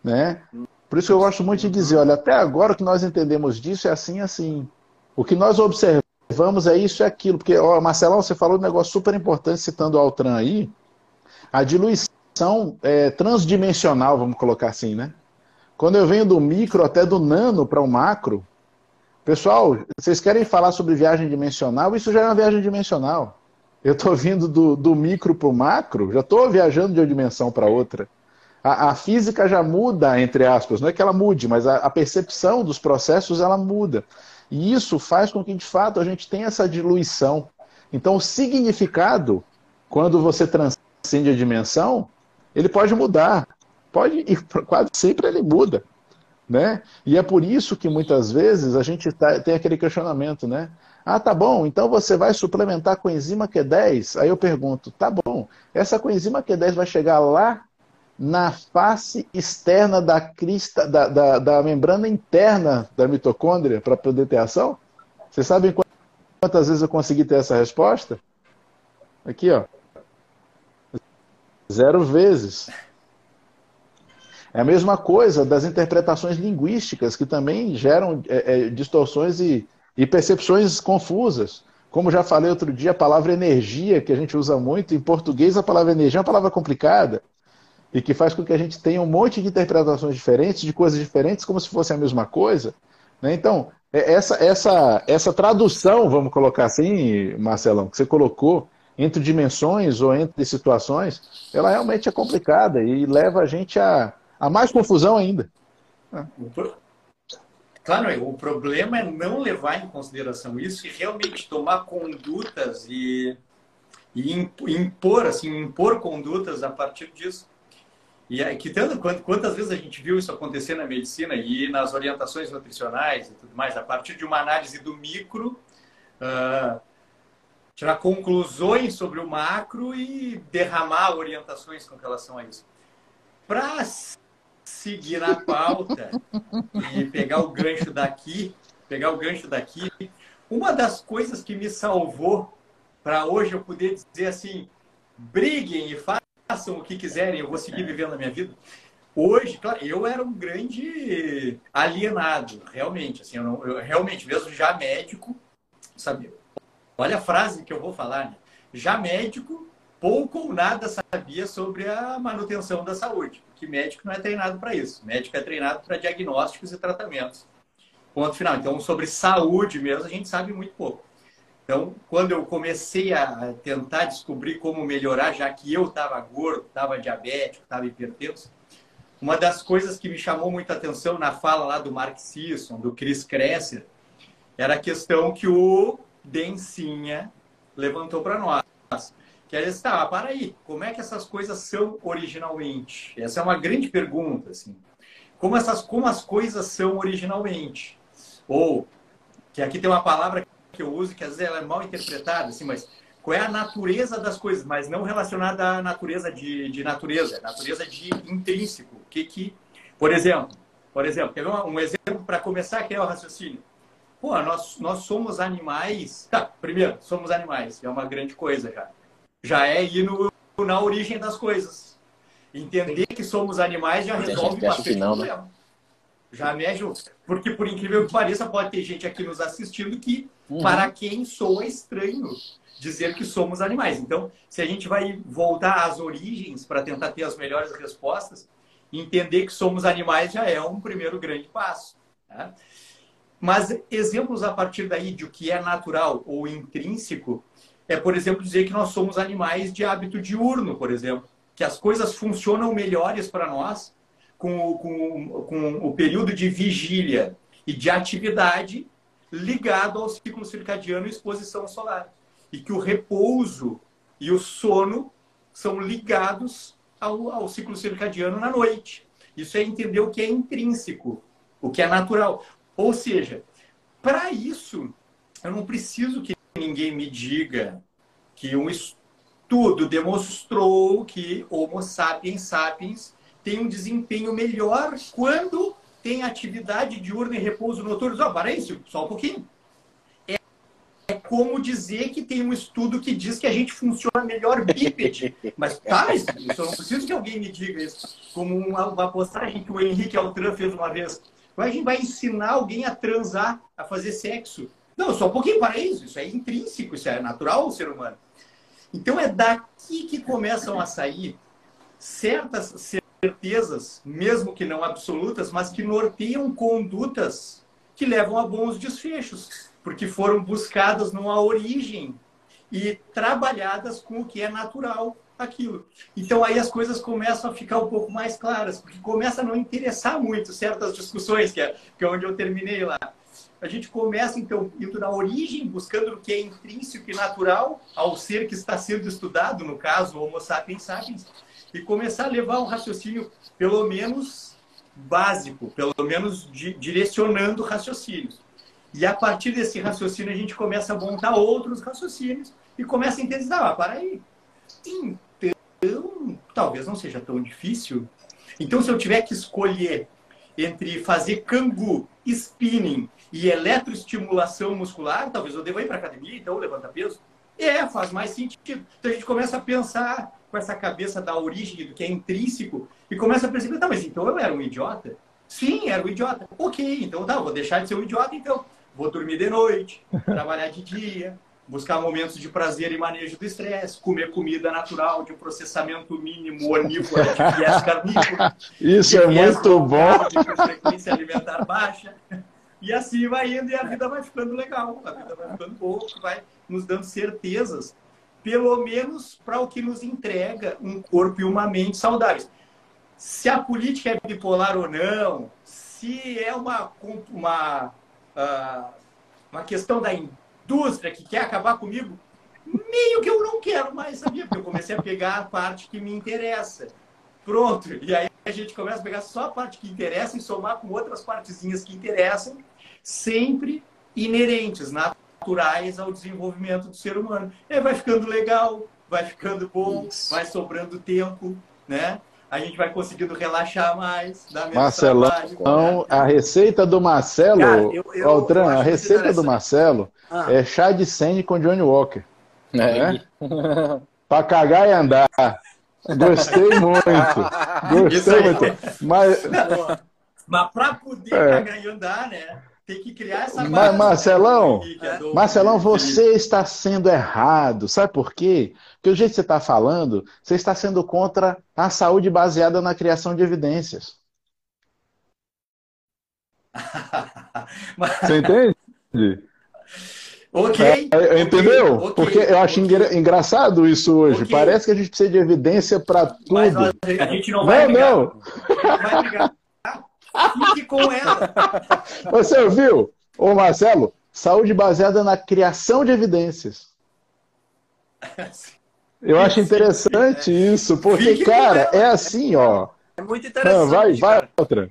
Né? Por isso que eu gosto muito de dizer, olha, até agora o que nós entendemos disso é assim, assim. O que nós observamos é isso e aquilo. Porque, ó, Marcelão, você falou um negócio super importante, citando o Altran aí. A diluição é, transdimensional, vamos colocar assim, né? Quando eu venho do micro até do nano para o macro, Pessoal, vocês querem falar sobre viagem dimensional? Isso já é uma viagem dimensional. Eu estou vindo do, do micro para o macro, já estou viajando de uma dimensão para outra. A, a, física já muda, entre aspas, não é que ela mude, mas a, a, percepção dos processos ela muda. E isso faz com que, de fato, a gente tenha essa diluição. Então, o significado, quando você transcende a dimensão, ele pode mudar. Pode, e quase sempre ele muda. Né? E é por isso que muitas vezes a gente tá, tem aquele questionamento, né? Ah, tá bom, então você vai suplementar com enzima Q10? Aí eu pergunto, tá bom, essa coenzima Q10 vai chegar lá na face externa da crista, da, da, da membrana interna da mitocôndria para poder ter ação? Vocês sabem quantas vezes eu consegui ter essa resposta? Aqui, ó. Zero vezes. É a mesma coisa das interpretações linguísticas, que também geram é, é, distorções e, e percepções confusas. Como já falei outro dia, a palavra energia, que a gente usa muito, em português a palavra energia é uma palavra complicada e que faz com que a gente tenha um monte de interpretações diferentes, de coisas diferentes, como se fosse a mesma coisa. Né? Então, é, essa, essa, essa tradução, vamos colocar assim, Marcelão, que você colocou, entre dimensões ou entre situações, ela realmente é complicada e leva a gente a, Há mais confusão ainda. Claro, o problema é não levar em consideração isso e realmente tomar condutas e, e impor, assim, impor condutas a partir disso. E é que tanto quantas vezes a gente viu isso acontecer na medicina e nas orientações nutricionais e tudo mais, a partir de uma análise do micro, uh, tirar conclusões sobre o macro e derramar orientações com relação a isso. Para seguir na pauta e pegar o gancho daqui, pegar o gancho daqui, uma das coisas que me salvou para hoje eu poder dizer assim, briguem e façam o que quiserem, eu vou seguir vivendo a minha vida. Hoje, claro, eu era um grande alienado, realmente, assim, eu, não, eu realmente, mesmo já médico, sabe? Olha a frase que eu vou falar, né? Já médico, pouco ou nada sabia sobre a manutenção da saúde, porque médico não é treinado para isso. Médico é treinado para diagnósticos e tratamentos. Ponto final. Então, sobre saúde mesmo, a gente sabe muito pouco. Então, quando eu comecei a tentar descobrir como melhorar, já que eu estava gordo, estava diabético, estava hipertenso, uma das coisas que me chamou muita atenção na fala lá do Mark Sisson, do Chris Kresser, era a questão que o Dencinha levantou para nós. Que é esse, tá, para aí, como é que essas coisas são originalmente? Essa é uma grande pergunta, assim. Como, essas, como as coisas são originalmente? Ou, que aqui tem uma palavra que eu uso que às vezes ela é mal interpretada, assim, mas qual é a natureza das coisas, mas não relacionada à natureza de, de natureza, natureza de intrínseco. Que que, por exemplo, por exemplo, quer ver um, um exemplo para começar que é o raciocínio? Pô, nós, nós somos animais. Tá, primeiro, somos animais, é uma grande coisa já. Já é ir no, na origem das coisas. Entender que somos animais já resolve bastante não, né? problema. Né? Já me ajuda. Porque, por incrível que pareça, pode ter gente aqui nos assistindo que, uhum. para quem soa estranho dizer que somos animais. Então, se a gente vai voltar às origens para tentar ter as melhores respostas, entender que somos animais já é um primeiro grande passo. Tá? Mas exemplos a partir daí de o que é natural ou intrínseco é, por exemplo, dizer que nós somos animais de hábito diurno, por exemplo, que as coisas funcionam melhores para nós com, com, com o período de vigília e de atividade ligado ao ciclo circadiano e exposição solar e que o repouso e o sono são ligados ao, ao ciclo circadiano na noite. Isso é entender o que é intrínseco, o que é natural. Ou seja, para isso, eu não preciso que ninguém me diga que um estudo demonstrou que Homo sapiens sapiens tem um desempenho melhor quando tem atividade diurna e repouso noturno. Oh, para isso, só um pouquinho é como dizer que tem um estudo que diz que a gente funciona melhor bípede. Mas tá, mas eu não preciso que alguém me diga isso. Como uma, uma postagem que o Henrique Altran fez uma vez. Como a gente vai ensinar alguém a transar, a fazer sexo? Não, só um pouquinho para isso. Isso é intrínseco, isso é natural ao ser humano. Então é daqui que começam a sair certas certezas, mesmo que não absolutas, mas que norteiam condutas que levam a bons desfechos porque foram buscadas numa origem e trabalhadas com o que é natural aquilo. Então aí as coisas começam a ficar um pouco mais claras, porque começa a não interessar muito certas discussões, que é, que é onde eu terminei lá. A gente começa, então, indo na origem, buscando o que é intrínseco e natural ao ser que está sendo estudado, no caso, Homo sapiens sapiens, e começar a levar um raciocínio, pelo menos básico, pelo menos di direcionando raciocínios. E a partir desse raciocínio, a gente começa a montar outros raciocínios e começa a entender, ah, para aí. Então, talvez não seja tão difícil. Então, se eu tiver que escolher entre fazer cangu, spinning e eletroestimulação muscular, talvez eu deva ir para academia, então levanta peso. É, faz mais sentido. Então a gente começa a pensar com essa cabeça da origem do que é intrínseco e começa a perceber, tá, mas então eu era um idiota? Sim, era um idiota. Ok, então tá, vou deixar de ser um idiota então. Vou dormir de noite, trabalhar de dia, buscar momentos de prazer e manejo do estresse, comer comida natural de processamento mínimo onívoro de viés carnívoro. Isso é muito bom. De frequência alimentar baixa. E assim vai indo e a vida vai ficando legal, a vida vai ficando boa, vai nos dando certezas, pelo menos para o que nos entrega um corpo e uma mente saudáveis. Se a política é bipolar ou não, se é uma, uma uh, uma questão da indústria que quer acabar comigo, meio que eu não quero mais, sabia? Porque eu comecei a pegar a parte que me interessa. Pronto. E aí a gente começa a pegar só a parte que interessa e somar com outras partezinhas que interessam, sempre inerentes, naturais ao desenvolvimento do ser humano. E aí vai ficando legal, vai ficando bom, Isso. vai sobrando tempo, né? a gente vai conseguindo relaxar mais. Marcelão, então, a receita do Marcelo, Cara, eu, eu, Altran, eu a receita do Marcelo ah. é chá de sene com Johnny Walker. É. Né? pra cagar e andar. Gostei muito. Gostei muito. Mas, Mas para poder é. e andar, né? Tem que criar essa base. Marcelão, é Marcelão, você está sendo errado. Sabe por quê? Porque o jeito que você está falando, você está sendo contra a saúde baseada na criação de evidências. Você entende? Ok. É, entendeu? Okay, Porque eu acho okay. engraçado isso hoje. Okay. Parece que a gente precisa de evidência para tudo. Mas a gente não vai não, brigar. Não. não vai brigar. Fique com ela. Você ouviu? Ô Marcelo, saúde baseada na criação de evidências. Eu acho interessante isso, porque, Fique cara, é assim, ó. É muito interessante. Não, vai, vai, outra.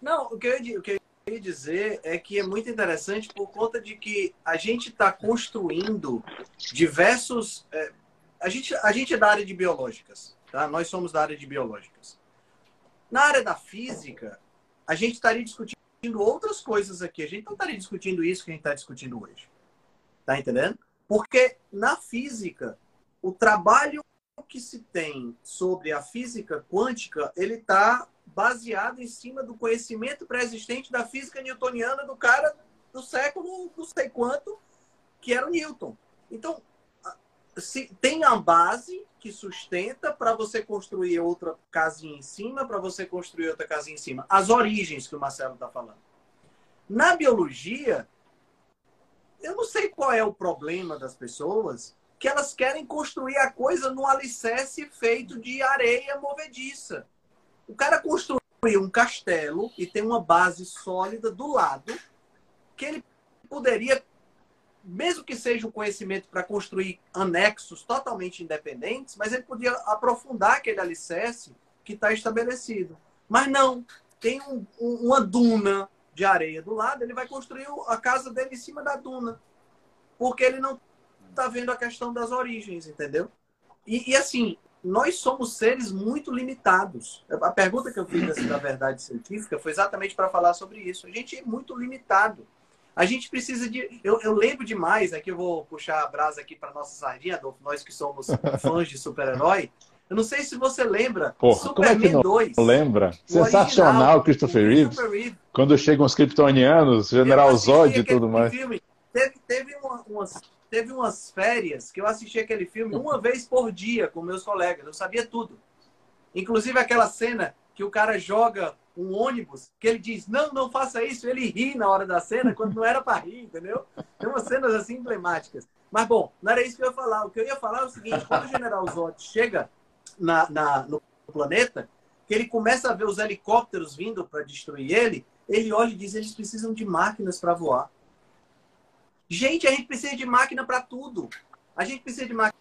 Não, o que, eu, o que eu ia dizer é que é muito interessante por conta de que a gente está construindo diversos. É, a, gente, a gente é da área de biológicas, tá? Nós somos da área de biológicas. Na área da física, a gente estaria discutindo outras coisas aqui. A gente não estaria discutindo isso que a gente está discutindo hoje. Tá entendendo? Porque na física, o trabalho que se tem sobre a física quântica, ele está baseado em cima do conhecimento pré-existente da física newtoniana do cara do século não sei quanto, que era o Newton. Então, se tem a base que sustenta para você construir outra casinha em cima, para você construir outra casinha em cima. As origens que o Marcelo está falando. Na biologia, eu não sei qual é o problema das pessoas, que elas querem construir a coisa num alicerce feito de areia movediça. O cara construiu um castelo e tem uma base sólida do lado que ele poderia, mesmo que seja um conhecimento para construir anexos totalmente independentes, mas ele podia aprofundar aquele alicerce que está estabelecido. Mas não, tem um, um, uma duna de areia do lado, ele vai construir a casa dele em cima da duna. Porque ele não está vendo a questão das origens, entendeu? E, e assim, nós somos seres muito limitados. A pergunta que eu fiz assim, da verdade científica foi exatamente para falar sobre isso. A gente é muito limitado. A gente precisa de. Eu, eu lembro demais, aqui eu vou puxar a brasa aqui para nossa sardinha, Adolfo, nós que somos fãs de super-herói. Eu não sei se você lembra. Porra, Superman como é que não 2. Lembra? Sensacional, original, Christopher Reeves. Reeves. Quando chegam os kryptonianos, General Zod e tudo mais. Filme. Teve, teve uma, umas teve umas férias que eu assisti aquele filme uma vez por dia com meus colegas. Eu sabia tudo. Inclusive aquela cena que o cara joga um ônibus, que ele diz, não, não faça isso. Ele ri na hora da cena, quando não era para rir, entendeu? Tem umas cenas assim emblemáticas. Mas, bom, não era isso que eu ia falar. O que eu ia falar é o seguinte, quando o General Zod chega na, na no planeta, que ele começa a ver os helicópteros vindo para destruir ele, ele olha e diz, eles precisam de máquinas para voar. Gente, a gente precisa de máquina para tudo. A gente precisa de máquina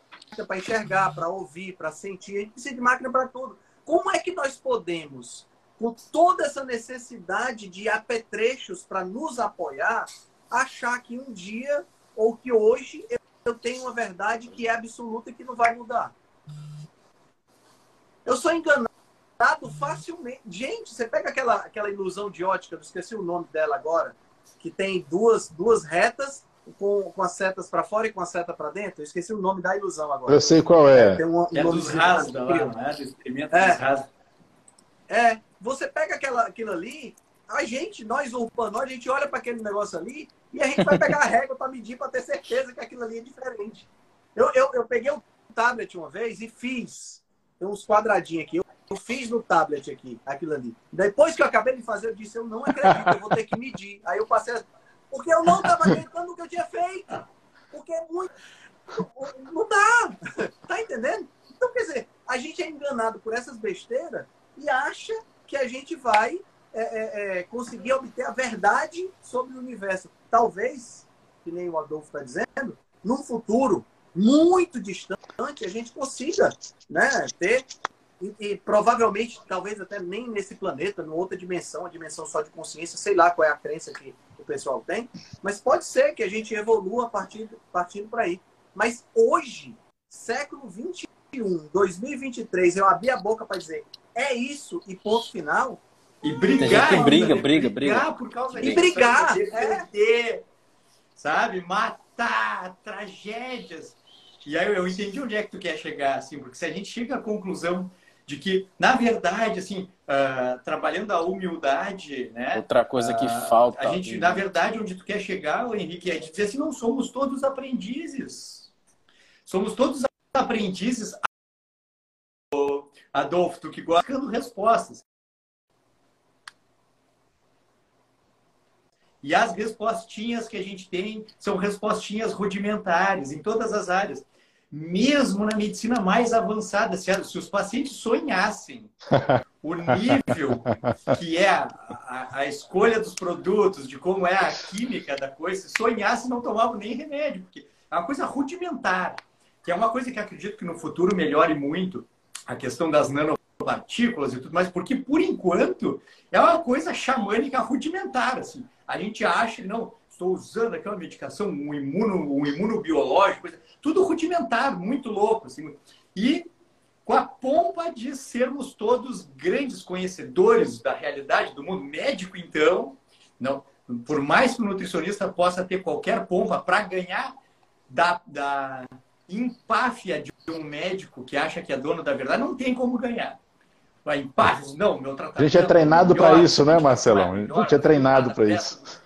para enxergar, para ouvir, para sentir. A gente precisa de máquina para tudo. Como é que nós podemos, com toda essa necessidade de apetrechos para nos apoiar, achar que um dia ou que hoje eu tenho uma verdade que é absoluta e que não vai mudar? Eu sou enganado facilmente. Gente, você pega aquela, aquela ilusão de ótica, eu esqueci o nome dela agora, que tem duas, duas retas com, com as setas para fora e com a seta para dentro. Eu esqueci o nome da ilusão agora. Eu sei qual é. Tem um, um é dos rasga lá, não é? Do experimento é. dos. É, você pega aquela, aquilo ali, a gente, nós urbanos, a gente olha para aquele negócio ali e a gente vai pegar a régua para medir para ter certeza que aquilo ali é diferente. Eu, eu, eu peguei o tablet uma vez e fiz tem uns quadradinhos aqui. Eu, eu fiz no tablet aqui, aquilo ali. Depois que eu acabei de fazer, eu disse, eu não acredito, eu vou ter que medir. Aí eu passei porque eu não estava acreditando no que eu tinha feito. Porque é muito. Não dá. Tá entendendo? Então, quer dizer, a gente é enganado por essas besteiras e acha que a gente vai é, é, é, conseguir obter a verdade sobre o universo. Talvez, que nem o Adolfo está dizendo, num futuro muito distante, a gente consiga né, ter, e, e, provavelmente, talvez até nem nesse planeta, numa outra dimensão, a dimensão só de consciência, sei lá qual é a crença que o pessoal tem, mas pode ser que a gente evolua a partir, partindo por aí. Mas hoje, século 21, 2023, eu abri a boca para dizer é isso e ponto final. E brigar, que briga, briga, briga, brigar por causa disso. E brigar, defender, é. sabe? Matar, tragédias. E aí eu entendi onde é que tu quer chegar, assim, porque se a gente chega à conclusão de que, na verdade, assim, uh, trabalhando a humildade, né? Outra coisa que uh, falta. A gente, na verdade, onde tu quer chegar, Henrique, é dizer assim, não somos todos aprendizes. Somos todos aprendizes. Adolfo, tu que gosta, buscando respostas. E as respostinhas que a gente tem são respostinhas rudimentares em todas as áreas. Mesmo na medicina mais avançada, se, os pacientes sonhassem o nível que é a, a, a, escolha dos produtos, de como é a química da coisa, se sonhasse não tomavam nem remédio, porque é uma coisa rudimentar, que é uma coisa que acredito que no futuro melhore muito a questão das nanopartículas e tudo mais, porque por enquanto é uma coisa xamânica rudimentar, assim. A gente acha, não, estou usando aquela medicação, um, imuno, um imunobiológico, tudo rudimentar, muito louco. Assim. E com a pompa de sermos todos grandes conhecedores da realidade do mundo médico, então, não, por mais que o nutricionista possa ter qualquer pompa para ganhar da, da empáfia de um médico que acha que é dono da verdade, não tem como ganhar. Vai, empáfia, não, meu tratamento. A gente é treinado para isso, né, Marcelão? A gente é treinado para isso.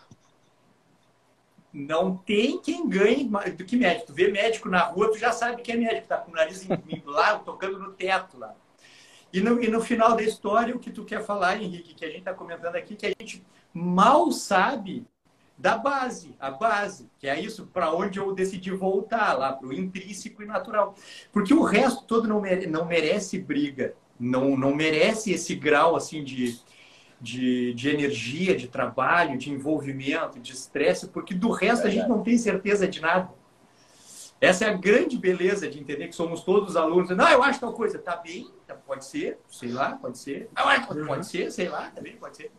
Não tem quem ganhe do que médico. Tu vê médico na rua, tu já sabe que é médico, tá com o nariz lá, tocando no teto lá. E no, e no final da história, o que tu quer falar, Henrique, que a gente está comentando aqui, que a gente mal sabe da base, a base, que é isso para onde eu decidi voltar, lá para o intrínseco e natural. Porque o resto todo não, mere, não merece briga, não, não merece esse grau assim de, de, de energia, de trabalho, de envolvimento, de estresse, porque do resto a gente não tem certeza de nada. Essa é a grande beleza de entender que somos todos alunos. Não, eu acho tal coisa. Tá bem, tá, pode ser, sei lá, pode ser. Ah, pode ser, sei lá, também pode ser.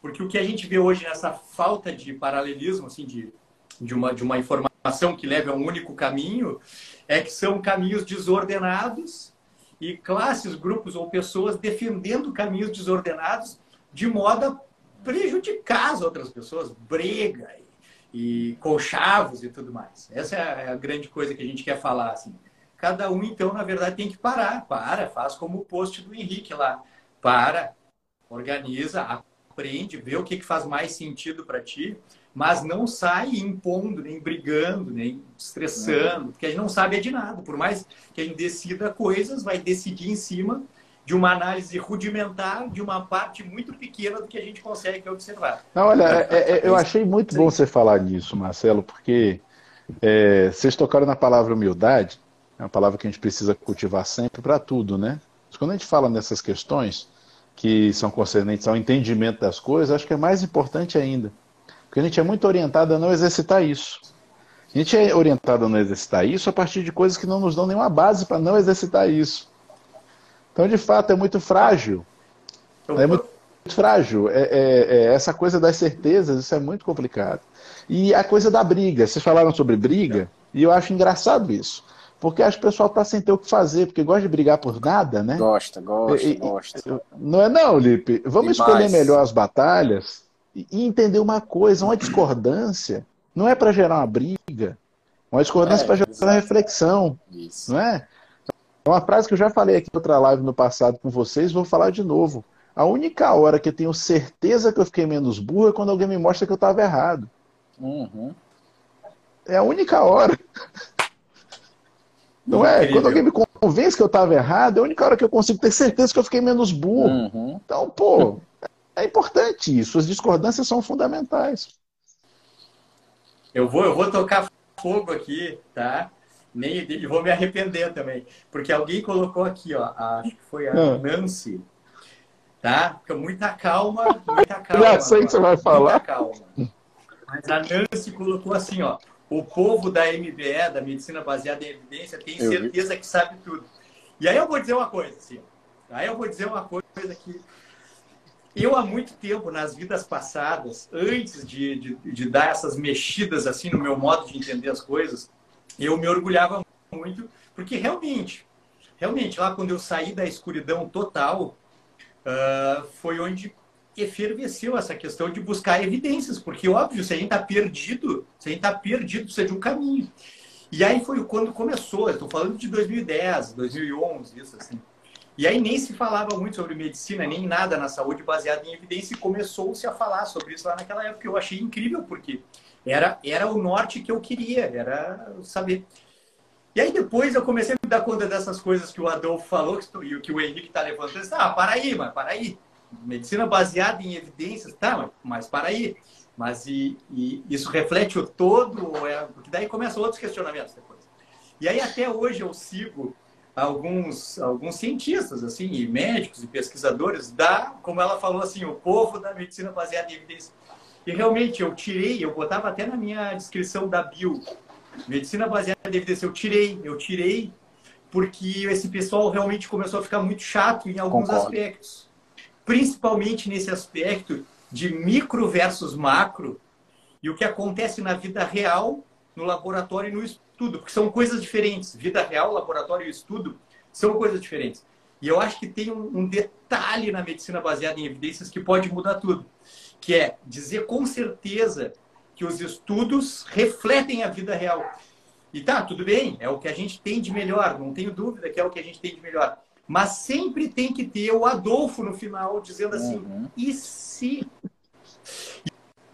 Porque o que a gente vê hoje nessa falta de paralelismo, assim, de, de, uma, de uma informação que leve a um único caminho, é que são caminhos desordenados e classes, grupos ou pessoas defendendo caminhos desordenados de modo a prejudicar as outras pessoas, briga e, e conchavos e tudo mais. Essa é a grande coisa que a gente quer falar, assim. Cada um, então, na verdade, tem que parar. Para, faz como o post do Henrique lá. Para, organiza, aprende, vê o que, que faz mais sentido para ti, mas não sai impondo, nem brigando, nem estressando, porque a gente não sabe de nada. Por mais que a gente decida coisas, vai decidir em cima de uma análise rudimentar de uma parte muito pequena do que a gente consegue observar. Não, olha, é, é, é eu achei muito Sim. bom você falar nisso, Marcelo, porque é, vocês tocaram na palavra humildade, é uma palavra que a gente precisa cultivar sempre para tudo, né? Mas quando a gente fala nessas questões, que são concernentes ao entendimento das coisas, acho que é mais importante ainda. Porque a gente é muito orientado a não exercitar isso. A gente é orientado a não exercitar isso a partir de coisas que não nos dão nenhuma base para não exercitar isso. Então, de fato, é muito frágil. É muito frágil. É, é, é essa coisa das certezas, isso é muito complicado. E a coisa da briga. Vocês falaram sobre briga, e eu acho engraçado isso. Porque acho que o pessoal tá sem ter o que fazer, porque gosta de brigar por nada, né? Gosta, gosta, e, gosta. Não é não, Lipe? Vamos Demais. escolher melhor as batalhas e entender uma coisa, uma discordância não é para gerar uma briga, uma discordância é, para gerar uma reflexão, Isso. não é? É uma frase que eu já falei aqui em outra live no passado com vocês, vou falar de novo. A única hora que eu tenho certeza que eu fiquei menos burro é quando alguém me mostra que eu estava errado. Uhum. É a única hora. Não é? Incrível. Quando alguém me convence que eu estava errado, é a única hora que eu consigo ter certeza que eu fiquei menos burro. Uhum. Então, pô, é importante isso. As discordâncias são fundamentais. Eu vou, eu vou tocar fogo aqui, tá? Nem e vou me arrepender também, porque alguém colocou aqui, ó, acho que foi a ah. Nancy, tá? Fica muita calma, muita calma. Já sei que você vai falar. Muita calma. Mas a Nancy colocou assim, ó, o povo da MBE, da medicina baseada em evidência, tem eu certeza vi. que sabe tudo. E aí eu vou dizer uma coisa, assim, aí eu vou dizer uma coisa que eu há muito tempo, nas vidas passadas, antes de, de, de dar essas mexidas assim no meu modo de entender as coisas, eu me orgulhava muito, porque realmente, realmente, lá quando eu saí da escuridão total, uh, foi onde efervesceu essa questão de buscar evidências, porque óbvio, se a gente está perdido, se a gente está perdido, precisa de um caminho. E aí foi quando começou, estou falando de 2010, 2011, isso assim. E aí nem se falava muito sobre medicina, nem nada na saúde baseada em evidência, e começou-se a falar sobre isso lá naquela época. Eu achei incrível, porque era, era o norte que eu queria, era saber. E aí depois eu comecei a me dar conta dessas coisas que o Adolfo falou e o que o Henrique está levantando. Ah, para aí, mas para aí medicina baseada em evidências, tá, mas para aí. Mas e, e isso reflete o todo, é, porque daí começam outros questionamentos depois. E aí até hoje eu sigo alguns, alguns cientistas, assim, e médicos e pesquisadores da, como ela falou assim, o povo da medicina baseada em evidência. E realmente eu tirei, eu botava até na minha descrição da bio, medicina baseada em evidência, eu tirei, eu tirei porque esse pessoal realmente começou a ficar muito chato em alguns Concordo. aspectos. Principalmente nesse aspecto de micro versus macro e o que acontece na vida real, no laboratório e no estudo, porque são coisas diferentes. Vida real, laboratório e estudo são coisas diferentes. E eu acho que tem um, detalhe na medicina baseada em evidências que pode mudar tudo, que é dizer com certeza que os estudos refletem a vida real. E tá, tudo bem, é o que a gente tem de melhor, não tenho dúvida que é o que a gente tem de melhor. Mas sempre tem que ter o Adolfo no final dizendo assim: uhum. e se.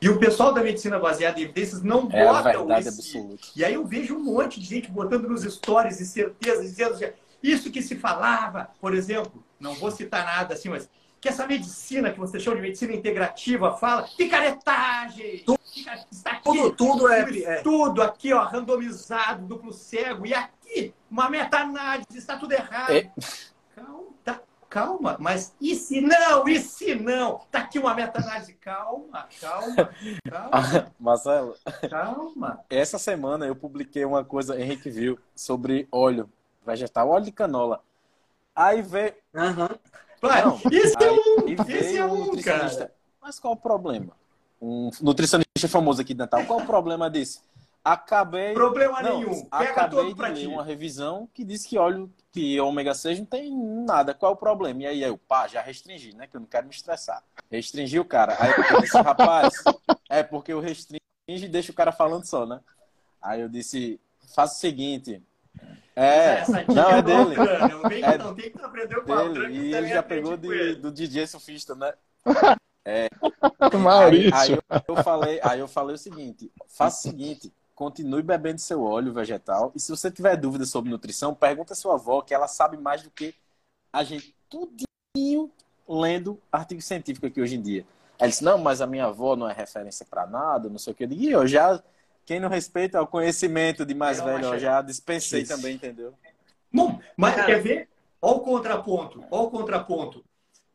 E o pessoal da medicina baseada em evidências não é bota o e se. E aí eu vejo um monte de gente botando nos stories e certeza, dizendo assim, isso que se falava, por exemplo, não vou citar nada assim, mas que essa medicina que você chama de medicina integrativa fala, picaretagem! Está aqui, tudo, tudo é, é, Tudo aqui, ó, randomizado, duplo cego, e aqui, uma meta-análise, está tudo errado. É. Calma, tá, calma, mas e se não? E se não? Tá aqui uma meta-análise. Calma, calma, calma. Marcelo, calma. Essa semana eu publiquei uma coisa, Henrique viu, sobre óleo vegetal, óleo de canola. Aí veio. Uhum. Não, esse é um, esse é um, cara. Mas qual o problema? Um nutricionista famoso aqui de Natal, qual o problema disso? Acabei. Problema não, nenhum. Pega acabei de ler ti. uma revisão que diz que óleo que ômega 6 não tem nada. Qual é o problema? E aí eu, pá, já restringi, né? Que eu não quero me estressar. Restringi o cara. Aí eu disse, rapaz, é porque eu restringo e deixo o cara falando só, né? Aí eu disse, faça o seguinte. É, não, é, é dele. Não, é não tem que aprender o dele. E ele já pegou de, do DJ surfista, né? É. Maurício. Aí, aí eu, eu, falei, aí eu falei o seguinte: faça o seguinte, continue bebendo seu óleo vegetal. E se você tiver dúvidas sobre nutrição, pergunta a sua avó, que ela sabe mais do que a gente, tudinho lendo artigo científico aqui hoje em dia. Ela disse: Não, mas a minha avó não é referência para nada, não sei o que. Eu digo: eu já. Quem não respeita o conhecimento de mais velho, eu já dispensei isso. também, entendeu? Bom, mas Cara... quer ver? Olha o contraponto, olha o contraponto.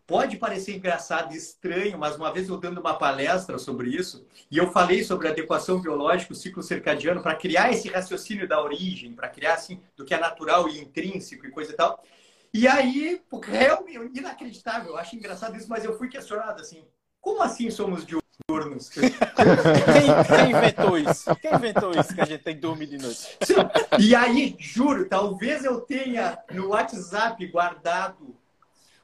Pode parecer engraçado e estranho, mas uma vez eu dando uma palestra sobre isso, e eu falei sobre adequação biológica, o ciclo circadiano, para criar esse raciocínio da origem, para criar assim, do que é natural e intrínseco e coisa e tal. E aí, realmente, inacreditável, eu acho engraçado isso, mas eu fui questionado assim, como assim somos diurnos? Quem, quem inventou isso? Quem inventou isso que a gente tem que dormir de noite? E aí, juro, talvez eu tenha no WhatsApp guardado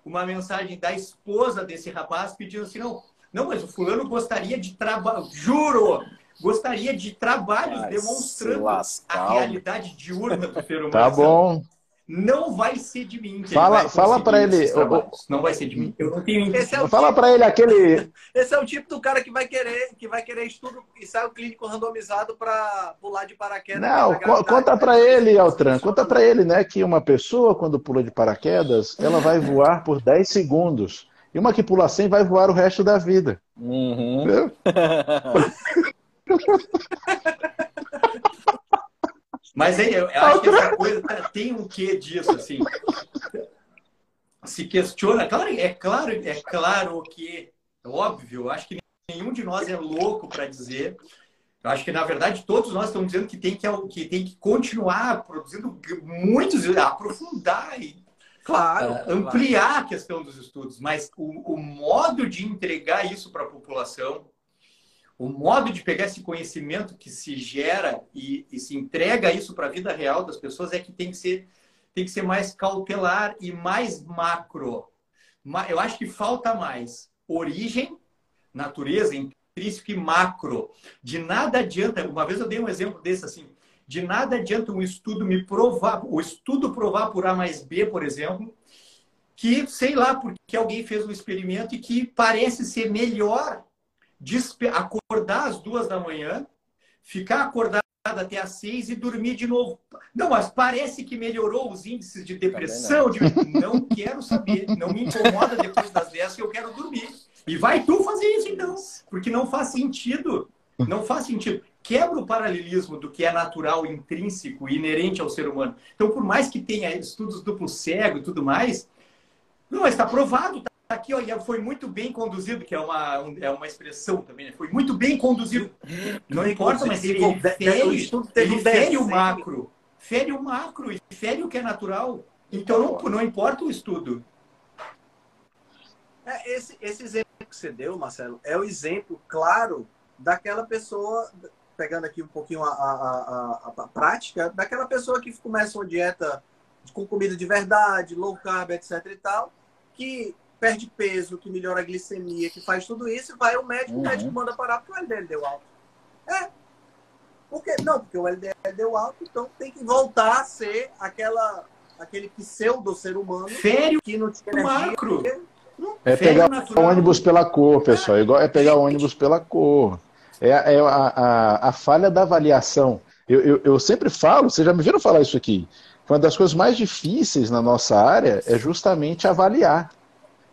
uma mensagem da esposa desse rapaz pedindo assim, não, não, mas o fulano gostaria de trabalho, juro, gostaria de trabalhos Ai, demonstrando a realidade diurna do ser humano. Tá bom não vai ser de mim. fala fala para ele. Não vai ser de mim. Eu não tenho esse é Fala tipo, para ele aquele. Esse é o tipo do cara que vai querer, que vai querer estudo ensaio clínico randomizado para pular de paraquedas. Não, conta para ele, Altran. Conta para ele, né, que uma pessoa quando pula de paraquedas, ela vai voar por 10 segundos. E uma que pula 100 vai voar o resto da vida. Uhum. Mas aí, eu acho que essa coisa tem um quê disso, assim. Se questiona, claro, é claro, é claro que, é óbvio, acho que nenhum de nós é louco para dizer. Eu acho que, na verdade, todos nós estamos dizendo que tem que, que, tem que continuar produzindo muitos, aprofundar e claro, uh, ampliar claro. a questão dos estudos. Mas o, o modo de entregar isso para a população, o modo de pegar esse conhecimento que se gera e, e se entrega isso para a vida real das pessoas é que tem que ser tem que ser mais cautelar e mais macro. Eu acho que falta mais origem, natureza, intrínseco e macro. De nada adianta, uma vez eu dei um exemplo desse assim, de nada adianta um estudo me provar, o estudo provar por A mais B, por exemplo, que sei lá, porque alguém fez um experimento e que parece ser melhor acordar às duas da manhã, ficar acordado até às seis e dormir de novo. Não, mas parece que melhorou os índices de depressão. Não. De... não quero saber. Não me incomoda depois das dez que eu quero dormir. E vai tu fazer isso então, porque não faz sentido. Não faz sentido. Quebra o paralelismo do que é natural, intrínseco e inerente ao ser humano. Então, por mais que tenha estudos duplo cego e tudo mais, não, está provado, tá aqui, ó, foi muito bem conduzido, que é uma, é uma expressão também, né? Foi muito bem conduzido. Não importa, mas ele, ele fere, ele fere o macro. Fere o macro e fere o que é natural. Então, não, não importa o estudo. É, esse, esse exemplo que você deu, Marcelo, é o exemplo claro daquela pessoa, pegando aqui um pouquinho a, a, a, a prática, daquela pessoa que começa uma dieta com comida de verdade, low carb, etc e tal, que perde peso, que melhora a glicemia, que faz tudo isso, vai ao médico, uhum. o médico manda parar porque o LDL deu alto. É. Por quê? Não, porque o LDL deu alto, então tem que voltar a ser aquela, aquele pseudo ser humano Fério que não tinha energia. Macro. É pegar o ônibus pela cor, pessoal. Igual é pegar o ônibus pela cor. É, é a, a, a, falha da avaliação. Eu, eu, eu, sempre falo, vocês já me viram falar isso aqui. Uma das coisas mais difíceis na nossa área é justamente avaliar.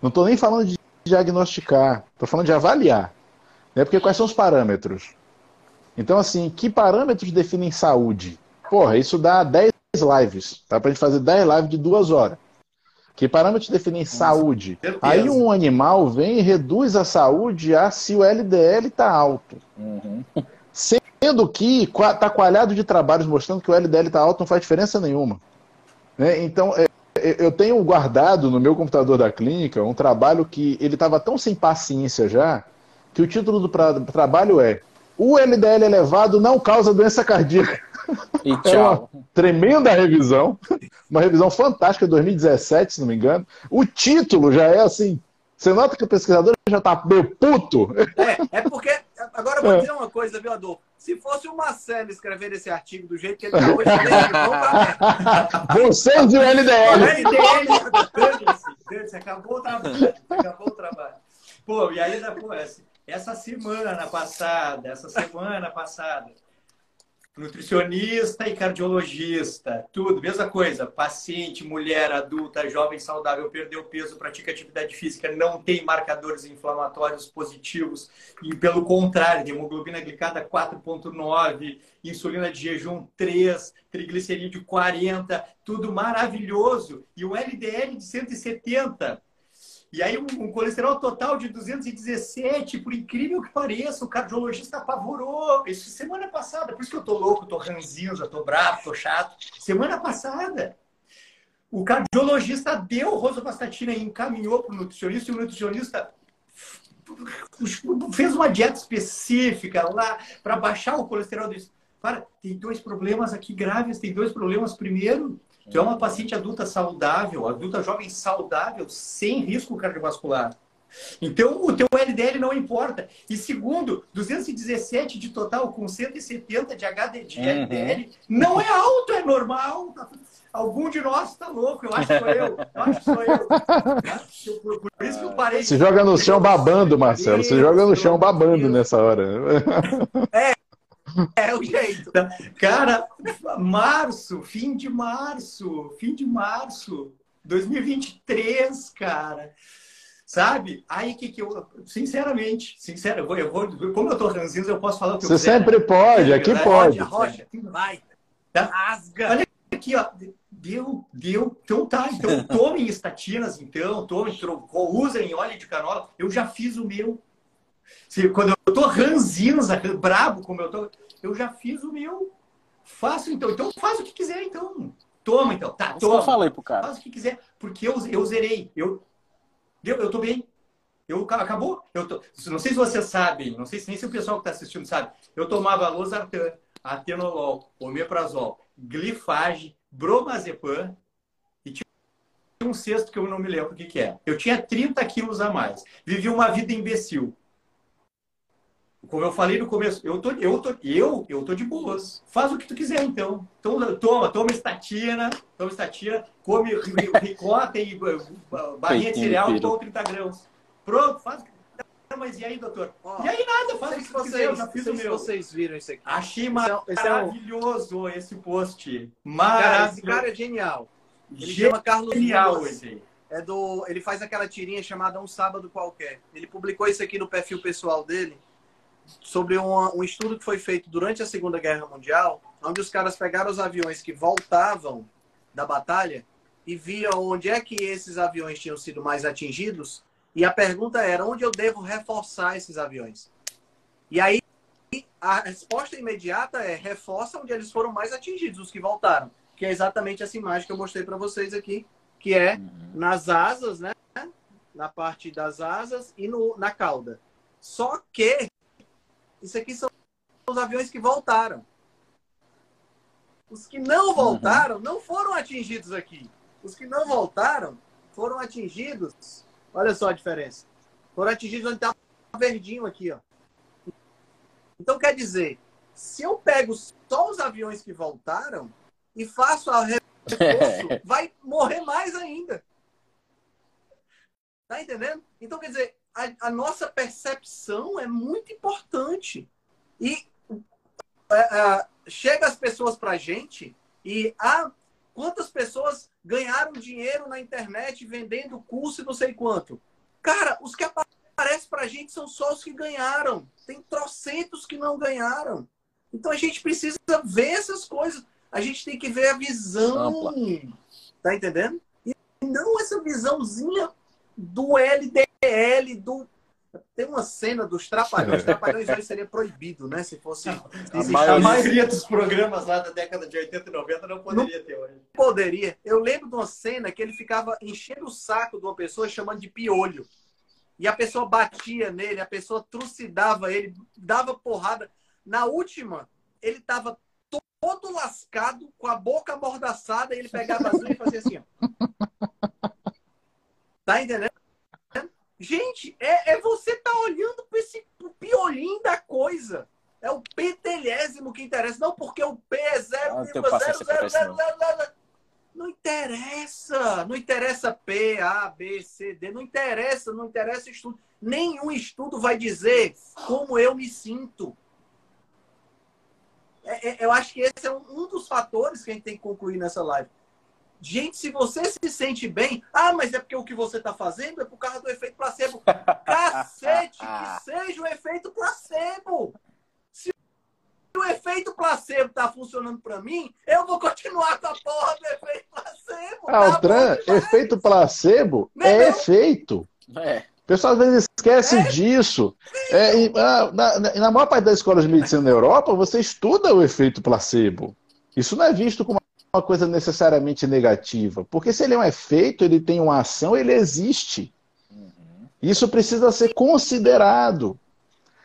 Não estou nem falando de diagnosticar, estou falando de avaliar. Né? Porque quais são os parâmetros? Então, assim, que parâmetros definem saúde? Porra, isso dá 10 lives. Tá? Pra gente fazer 10 lives de duas horas. Que parâmetros definem saúde? Aí um animal vem e reduz a saúde a se o LDL está alto. Uhum. Sendo que está coalhado de trabalhos mostrando que o LDL está alto não faz diferença nenhuma. Né? Então, é, eu tenho guardado no meu computador da clínica um trabalho que ele estava tão sem paciência já, que o título do trabalho é O LDL elevado não causa doença cardíaca. E tchau. É uma tremenda revisão, uma revisão fantástica de 2017, se não me engano. O título já é assim. Você nota que o pesquisador já está meio puto. É, é porque. Agora eu vou é. dizer uma coisa, viu, Adolfo? Se fosse o Marcelo escrever esse artigo do jeito que ele está hoje, ele Vocês e o LDL. O LDL, acabou o trabalho. Acabou o trabalho. Pô, e aí, pô, essa semana passada, essa semana passada, nutricionista e cardiologista, tudo, mesma coisa. Paciente, mulher, adulta, jovem, saudável, perdeu peso, pratica atividade física, não tem marcadores inflamatórios positivos e, pelo contrário, hemoglobina glicada 4,9, insulina de jejum 3, triglicerídeo 40, tudo maravilhoso. E o LDL de 170 e aí, um, colesterol total de 217, por incrível que pareça, o cardiologista apavorou. Isso semana passada, por isso que eu tô louco, tô ranzinho, já tô bravo, tô chato. Semana passada, o cardiologista deu rosuvastatina e encaminhou para o nutricionista, e o nutricionista fez uma dieta específica lá para baixar o colesterol. Disse, Cara, tem dois problemas aqui graves, tem dois problemas. Primeiro, Tu é uma paciente adulta saudável, adulta jovem saudável, sem risco cardiovascular. Então, o teu LDL não importa. E segundo, 217 de total com 170 de HD de uhum. LDL não é alto, é normal. Algum de nós está louco, eu acho que sou eu. Eu acho que sou eu. Por, por isso que eu parei. Se joga no chão babando, Marcelo. Se joga no chão babando nessa hora. É, é o jeito. Cara, março, fim de março, fim de março, 2023, cara. Sabe? Aí que que eu, sinceramente, sincero, eu vou, eu vou como eu tô ranzinho, eu posso falar o que Você eu quiser. sempre pode, aqui é, pode. Rocha, vai. Tá? Rasga. Olha aqui, ó. Deu, deu. Então tá. Então tomem estatinas, então. Tomem, usem óleo de canola. Eu já fiz o meu. Se, quando eu tô ranzinza, brabo como eu tô, eu já fiz o meu. Faço então. Então faz o que quiser, então. Toma, então. Tá, toma. eu falei pro cara. Faz o que quiser. Porque eu, eu zerei. Eu, deu, eu tô bem. Eu, acabou. Eu tô, não sei se vocês sabem, não sei se nem se o pessoal que está assistindo sabe. Eu tomava losartan, atenolol, omeprazol, glifage, bromazepam e tinha um cesto que eu não me lembro o que, que é. Eu tinha 30 quilos a mais. Vivi uma vida imbecil. Como eu falei no começo, eu tô, eu tô, eu, eu tô de boas. Faz o que tu quiser, então. então toma, toma estatina, toma estatina, come ricota e barrinha de cereal, toma 30 grãos. Pronto, faz o que mas e aí, doutor? e aí nada, faz o que vocês, quiser, eu já fiz o meu. vocês viram isso aqui. Achei esse maravilhoso é um... esse post. Maravilhoso. Cara, esse cara é genial. Ele genial, chama Carlos Genial esse É do, ele faz aquela tirinha chamada Um Sábado Qualquer. Ele publicou isso aqui no perfil pessoal dele sobre um, um estudo que foi feito durante a Segunda Guerra Mundial, onde os caras pegaram os aviões que voltavam da batalha e viam onde é que esses aviões tinham sido mais atingidos. E a pergunta era: onde eu devo reforçar esses aviões? E aí a resposta imediata é: reforça onde eles foram mais atingidos, os que voltaram. Que é exatamente essa imagem que eu mostrei para vocês aqui, que é uhum. nas asas, né? Na parte das asas e no, na cauda. Só que isso aqui são os aviões que voltaram. Os que não uhum. voltaram uhum. não foram atingidos aqui. Os que não voltaram foram atingidos. Olha só a diferença. Foram atingidos onde está verdinho aqui, ó. Então quer dizer, se eu pego só os aviões que voltaram e faço a reforço, vai morrer mais ainda. Tá entendendo? Então quer dizer, a, a nossa percepção é muito importante. E é, é, chega as pessoas para a gente e ah, quantas pessoas ganharam dinheiro na internet vendendo curso e não sei quanto. Cara, os que aparecem para a gente são só os que ganharam. Tem trocentos que não ganharam. Então a gente precisa ver essas coisas. A gente tem que ver a visão. Ampla. Tá entendendo? E não essa visãozinha do LDL, do tem uma cena dos Trapalhões. Os Trapalhões hoje seria proibido, né? Se fosse. A, maioria... a, maioria... dos programas lá da década de 80 e 90 não poderia não ter hoje. Poderia. Eu lembro de uma cena que ele ficava enchendo o saco de uma pessoa chamando de piolho. E a pessoa batia nele, a pessoa trucidava ele, dava porrada. Na última, ele estava todo lascado, com a boca amordaçada, e ele pegava as unhas e fazia assim, ó. Tá entendendo? Gente, é, é você tá olhando para esse piolinho da coisa. É o pentelésimo que interessa. Não porque o P é 0,000. Ah, não interessa. Não interessa P, A, B, C, D. Não interessa. Não interessa estudo. Nenhum estudo vai dizer como eu me sinto. É, é, eu acho que esse é um, um dos fatores que a gente tem que concluir nessa live. Gente, se você se sente bem, ah, mas é porque o que você está fazendo é por causa do efeito placebo. Cacete, que seja o efeito placebo. Se o efeito placebo está funcionando para mim, eu vou continuar com a porra do efeito placebo. Tá Altran, tá efeito placebo não é, é efeito. É. O pessoal às vezes esquece é. disso. É, e, ah, na, na maior parte das escolas de medicina na Europa, você estuda o efeito placebo. Isso não é visto como uma coisa necessariamente negativa. Porque se ele é um efeito, ele tem uma ação, ele existe. Isso precisa ser considerado.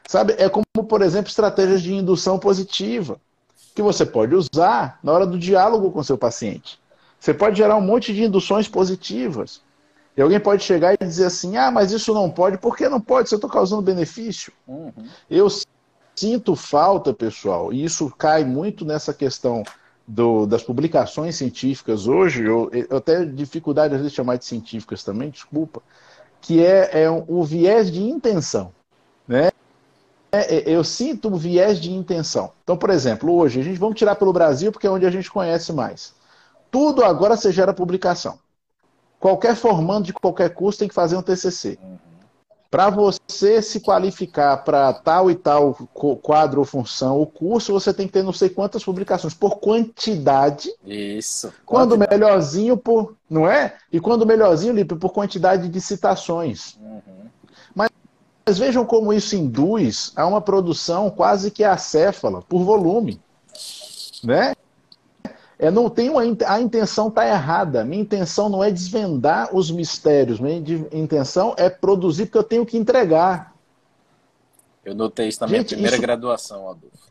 Sabe? É como, por exemplo, estratégias de indução positiva, que você pode usar na hora do diálogo com seu paciente. Você pode gerar um monte de induções positivas. E alguém pode chegar e dizer assim: ah, mas isso não pode. Por que não pode? Se eu estou causando benefício. Uhum. Eu sinto falta, pessoal, e isso cai muito nessa questão do, das publicações científicas hoje, eu, eu até dificuldade às vezes de chamar de científicas também, desculpa, que é, é o viés de intenção. Né? É, é, eu sinto um viés de intenção. Então, por exemplo, hoje, a gente vamos tirar pelo Brasil porque é onde a gente conhece mais. Tudo agora você gera publicação. Qualquer formando de qualquer curso tem que fazer um TCC. Para você se qualificar para tal e tal quadro ou função ou curso, você tem que ter não sei quantas publicações por quantidade. Isso. Quando quantidade. melhorzinho por, não é? E quando melhorzinho, Lipe, por quantidade de citações. Uhum. Mas, mas vejam como isso induz a uma produção quase que acéfala por volume, né? É, não tenho a, intenção está errada. Minha intenção não é desvendar os mistérios. Minha intenção é produzir porque eu tenho que entregar. Eu notei isso na minha Gente, primeira isso... graduação, Adolfo.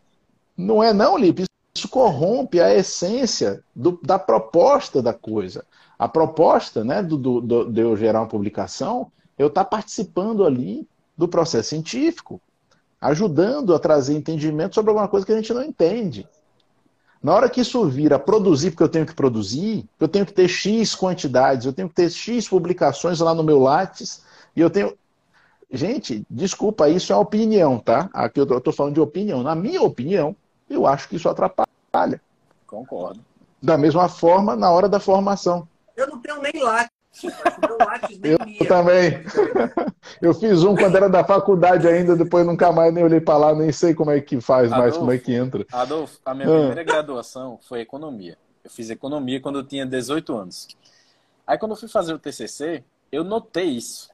Não é não, Lipe. Isso corrompe a essência do, da proposta da coisa. A proposta né, do, do, do, de eu gerar uma publicação, eu estar tá participando ali do processo científico, ajudando a trazer entendimento sobre alguma coisa que a gente não entende. Na hora que isso vira produzir, porque eu tenho que produzir, eu tenho que ter X quantidades, eu tenho que ter X publicações lá no meu Lattes, e eu tenho. Gente, desculpa, isso é opinião, tá? Aqui eu estou falando de opinião. Na minha opinião, eu acho que isso atrapalha. Concordo. Da mesma forma, na hora da formação. Eu não tenho nem Lattes, Eu também. Eu fiz um quando era da faculdade ainda, depois nunca mais nem olhei para lá, nem sei como é que faz Adolfo, mais, como é que entra. Adolfo, a minha ah. primeira graduação foi economia. Eu fiz economia quando eu tinha 18 anos. Aí quando eu fui fazer o TCC, eu notei isso.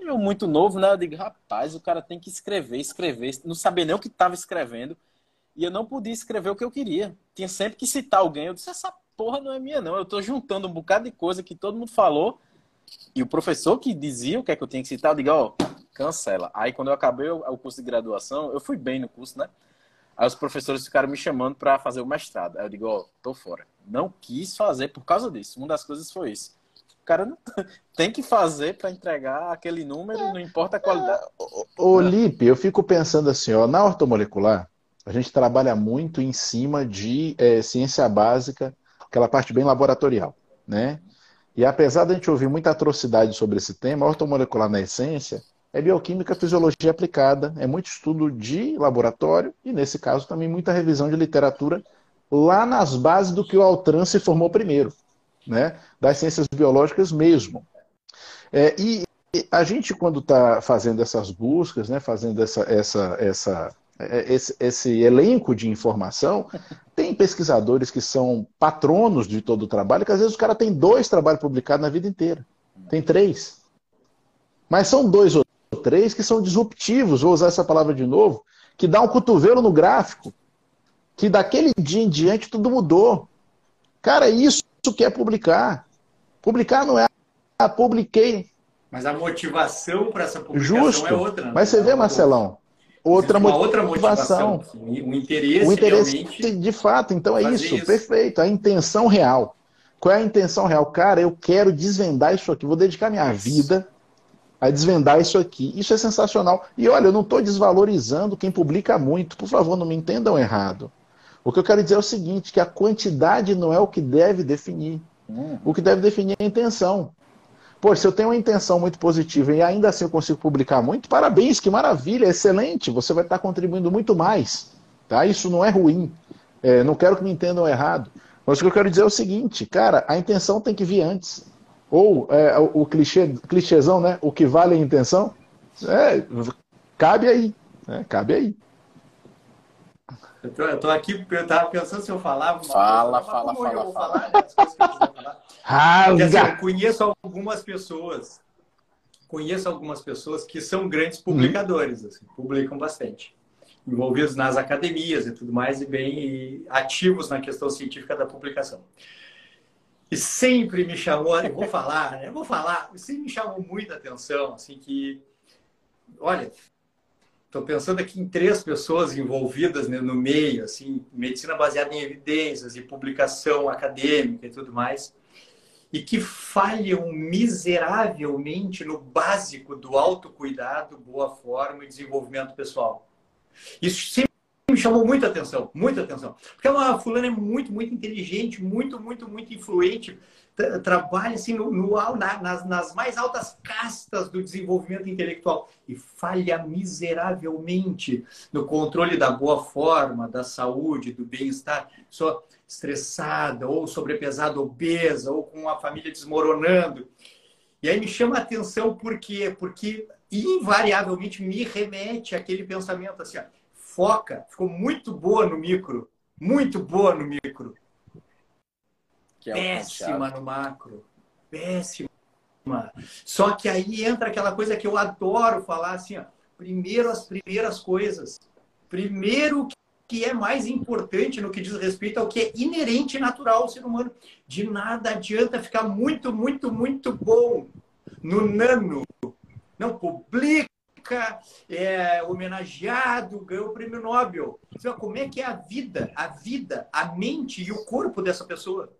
Eu muito novo, né? Eu digo, rapaz, o cara tem que escrever, escrever. Não sabia nem o que estava escrevendo. E eu não podia escrever o que eu queria. Tinha sempre que citar alguém. Eu disse, essa porra não é minha, não. Eu tô juntando um bocado de coisa que todo mundo falou. E o professor que dizia o que é que eu tinha que citar, eu digo, ó, cancela. Aí quando eu acabei o curso de graduação, eu fui bem no curso, né? Aí os professores ficaram me chamando para fazer o mestrado. Aí eu digo, ó, tô fora. Não quis fazer por causa disso. Uma das coisas foi isso. O cara não... tem que fazer para entregar aquele número, não importa a qualidade. Ô, Lipe, eu fico pensando assim, ó, na ortomolecular, a gente trabalha muito em cima de é, ciência básica, aquela parte bem laboratorial, né? E apesar de a gente ouvir muita atrocidade sobre esse tema, a ortomolecular na essência é bioquímica, fisiologia aplicada, é muito estudo de laboratório e, nesse caso, também muita revisão de literatura lá nas bases do que o Altran se formou primeiro, né? das ciências biológicas mesmo. É, e a gente, quando está fazendo essas buscas, né, fazendo essa, essa, essa esse, esse, elenco de informação, tem pesquisadores que são patronos de todo o trabalho, que às vezes o cara tem dois trabalhos publicados na vida inteira. Tem três. Mas são dois ou três que são disruptivos, vou usar essa palavra de novo, que dá um cotovelo no gráfico, que daquele dia em diante tudo mudou. Cara, isso que é publicar. Publicar não é, ah, publiquei. Mas a motivação para essa publicação é Justo. é outra. Né? Mas você vê, Marcelão, outra uma outra motivação. O interesse, o interesse de fato. Então é isso, isso, perfeito. A intenção real. Qual é a intenção real? Cara, eu quero desvendar isso aqui, vou dedicar minha vida a desvendar isso aqui. Isso é sensacional. E olha, eu não estou desvalorizando quem publica muito, por favor, não me entendam errado. O que eu quero dizer é o seguinte, que a quantidade não é o que deve definir. Hum. O que deve definir é a intenção. Pô, se eu tenho uma intenção muito positiva e ainda assim eu consigo publicar muito, parabéns, que maravilha, excelente, você vai estar contribuindo muito mais. Tá? Isso não é ruim. É, não quero que me entendam errado. Mas o que eu quero dizer é o seguinte, cara, a intenção tem que vir antes. Ou é, o, o clichê, clichêzão, né? O que vale é a intenção. É, cabe aí. Né? Cabe aí. Eu tô, eu tô aqui, eu tava pensando se eu falava. Fala, fala, fala, fala. Falar, né? Rasga! Assim, eu conheço algumas pessoas, conheço algumas pessoas que são grandes uhum. publicadores, assim, publicam bastante. Envolvidos nas academias e tudo mais, e bem ativos na questão científica da publicação. E sempre me chamou, eu vou falar, né? eu vou falar, sempre me chamou muita atenção, assim, que, olha, estou pensando aqui em três pessoas envolvidas né, no meio, assim, medicina baseada em evidências e publicação acadêmica e tudo mais e que falham miseravelmente no básico do autocuidado, boa forma e desenvolvimento pessoal. Isso sempre me chamou muita atenção, muita atenção. Porque a fulana é muito, muito inteligente, muito, muito, muito influente, trabalha assim no, no na, nas, nas mais altas castas do desenvolvimento intelectual e falha miseravelmente no controle da boa forma, da saúde, do bem-estar. Só estressada, ou sobrepesada, obesa, ou com a família desmoronando. E aí me chama a atenção por quê? Porque invariavelmente me remete àquele pensamento assim, ó, foca, ficou muito boa no micro, muito boa no micro. É péssima no macro, péssima. Só que aí entra aquela coisa que eu adoro falar assim, ó, primeiro as primeiras coisas. Primeiro que é mais importante no que diz respeito ao que é inerente e natural ao ser humano. De nada adianta ficar muito, muito, muito bom no nano. Não publica, é homenageado, ganhou o prêmio Nobel. Como é que é a vida, a vida, a mente e o corpo dessa pessoa?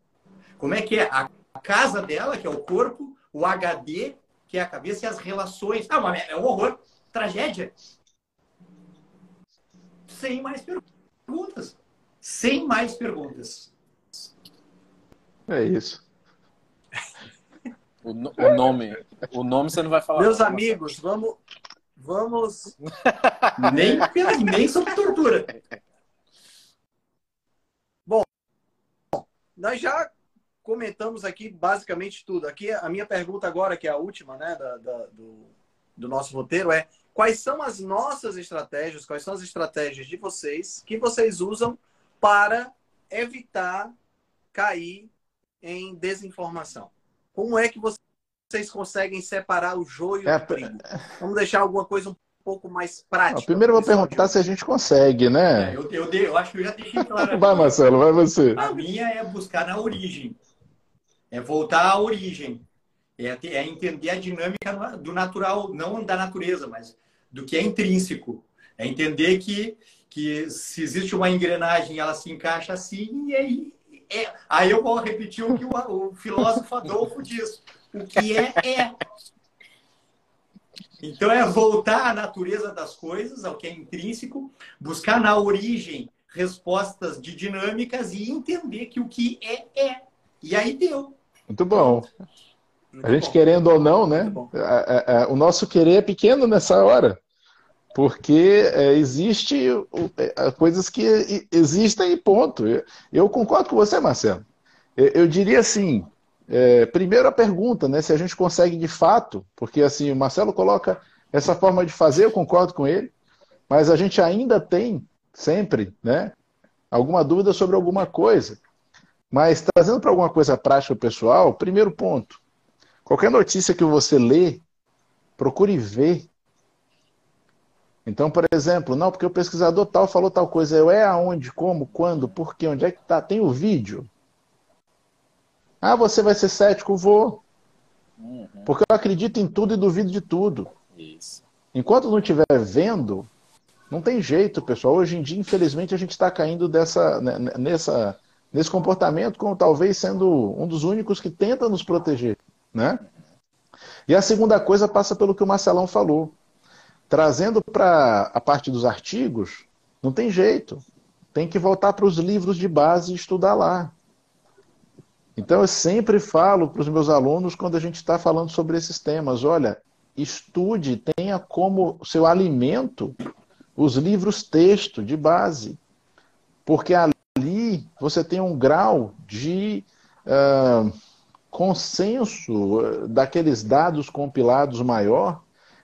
Como é que é a casa dela, que é o corpo, o HD, que é a cabeça, e as relações. Ah, é um horror, tragédia. Sem mais perguntas perguntas. Sem mais perguntas. É isso. O, o, nome, o nome você não vai falar. Meus amigos, vamos, vamos. nem, nem sobre tortura. Bom, nós já comentamos aqui basicamente tudo. Aqui a minha pergunta agora, que é a última, né, da, da, do, do nosso roteiro, é quais são as nossas estratégias, quais são as estratégias de vocês que vocês usam para evitar cair em desinformação? Como é que vocês conseguem separar o joio é, do trigo? Vamos deixar alguma coisa um pouco mais prática. primeiro eu vou perguntar se a gente consegue, né? É, eu, eu, eu, acho que eu já deixei claro. vai, Marcelo, vai você. A minha é buscar na origem. É voltar à origem. É, é entender a dinâmica do natural, não da natureza, mas do que é intrínseco. É entender que, que se existe uma engrenagem, ela se encaixa assim, e aí, é, aí eu vou repetir o que o, o filósofo Adolfo diz. O que é, é. Então é voltar à natureza das coisas, ao que é intrínseco, buscar na origem respostas de dinâmicas e entender que o que é, é. E aí deu. Muito bom. Muito a gente bom. querendo ou não, né? A, a, a, o nosso querer é pequeno nessa hora. Porque é, existe é, coisas que existem e ponto. Eu, eu, concordo com você, Marcelo. Eu, eu diria assim, é, primeiro a pergunta, né? Se a gente consegue de fato, porque assim, o Marcelo coloca essa forma de fazer, eu concordo com ele, mas a gente ainda tem sempre, né? Alguma dúvida sobre alguma coisa. Mas trazendo para alguma coisa prática pessoal, primeiro ponto. Qualquer notícia que você lê, procure ver. Então, por exemplo, não, porque o pesquisador tal falou tal coisa. Eu é aonde, como, quando, por quê, onde é que está? Tem o vídeo. Ah, você vai ser cético? Vou. Uhum. Porque eu acredito em tudo e duvido de tudo. Isso. Enquanto não estiver vendo, não tem jeito, pessoal. Hoje em dia, infelizmente, a gente está caindo dessa, né, nessa nesse comportamento como talvez sendo um dos únicos que tenta nos proteger, né? E a segunda coisa passa pelo que o Marcelão falou. Trazendo para a parte dos artigos, não tem jeito. Tem que voltar para os livros de base e estudar lá. Então eu sempre falo para os meus alunos quando a gente está falando sobre esses temas, olha, estude, tenha como seu alimento os livros texto de base. Porque a você tem um grau de uh, consenso ah, daqueles dados compilados maior,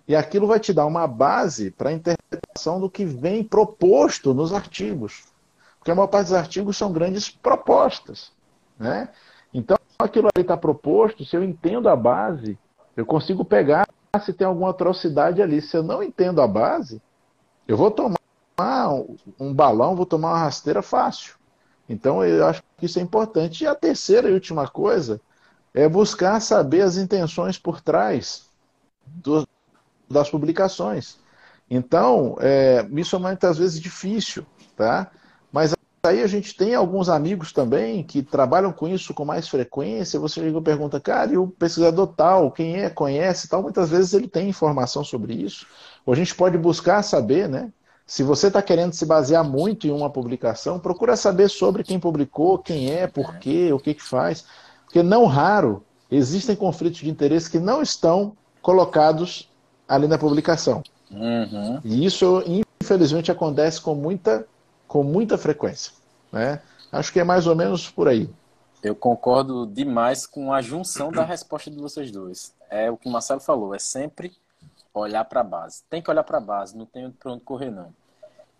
e aquilo vai te dar uma base para a interpretação do que vem proposto nos artigos. Porque a maior parte dos artigos são grandes propostas. Né? Então, aquilo ali está proposto, se eu entendo a base, eu consigo pegar se tem alguma atrocidade ali. Se eu não entendo a base, eu vou tomar um balão, vou tomar uma rasteira fácil. Então, eu acho que isso é importante. E a terceira e última coisa é buscar saber as intenções por trás do, das publicações. Então, é, isso é muitas vezes difícil, tá? Mas aí a gente tem alguns amigos também que trabalham com isso com mais frequência. Você chega e pergunta, cara, e o pesquisador tal, quem é, conhece tal? Muitas vezes ele tem informação sobre isso. Ou a gente pode buscar saber, né? Se você está querendo se basear muito em uma publicação, procura saber sobre quem publicou, quem é, por quê, o que, que faz. Porque não raro existem conflitos de interesse que não estão colocados ali na publicação. Uhum. E isso, infelizmente, acontece com muita, com muita frequência. Né? Acho que é mais ou menos por aí. Eu concordo demais com a junção da resposta de vocês dois. É o que o Marcelo falou, é sempre olhar para a base. Tem que olhar para a base, não tem para onde correr, não.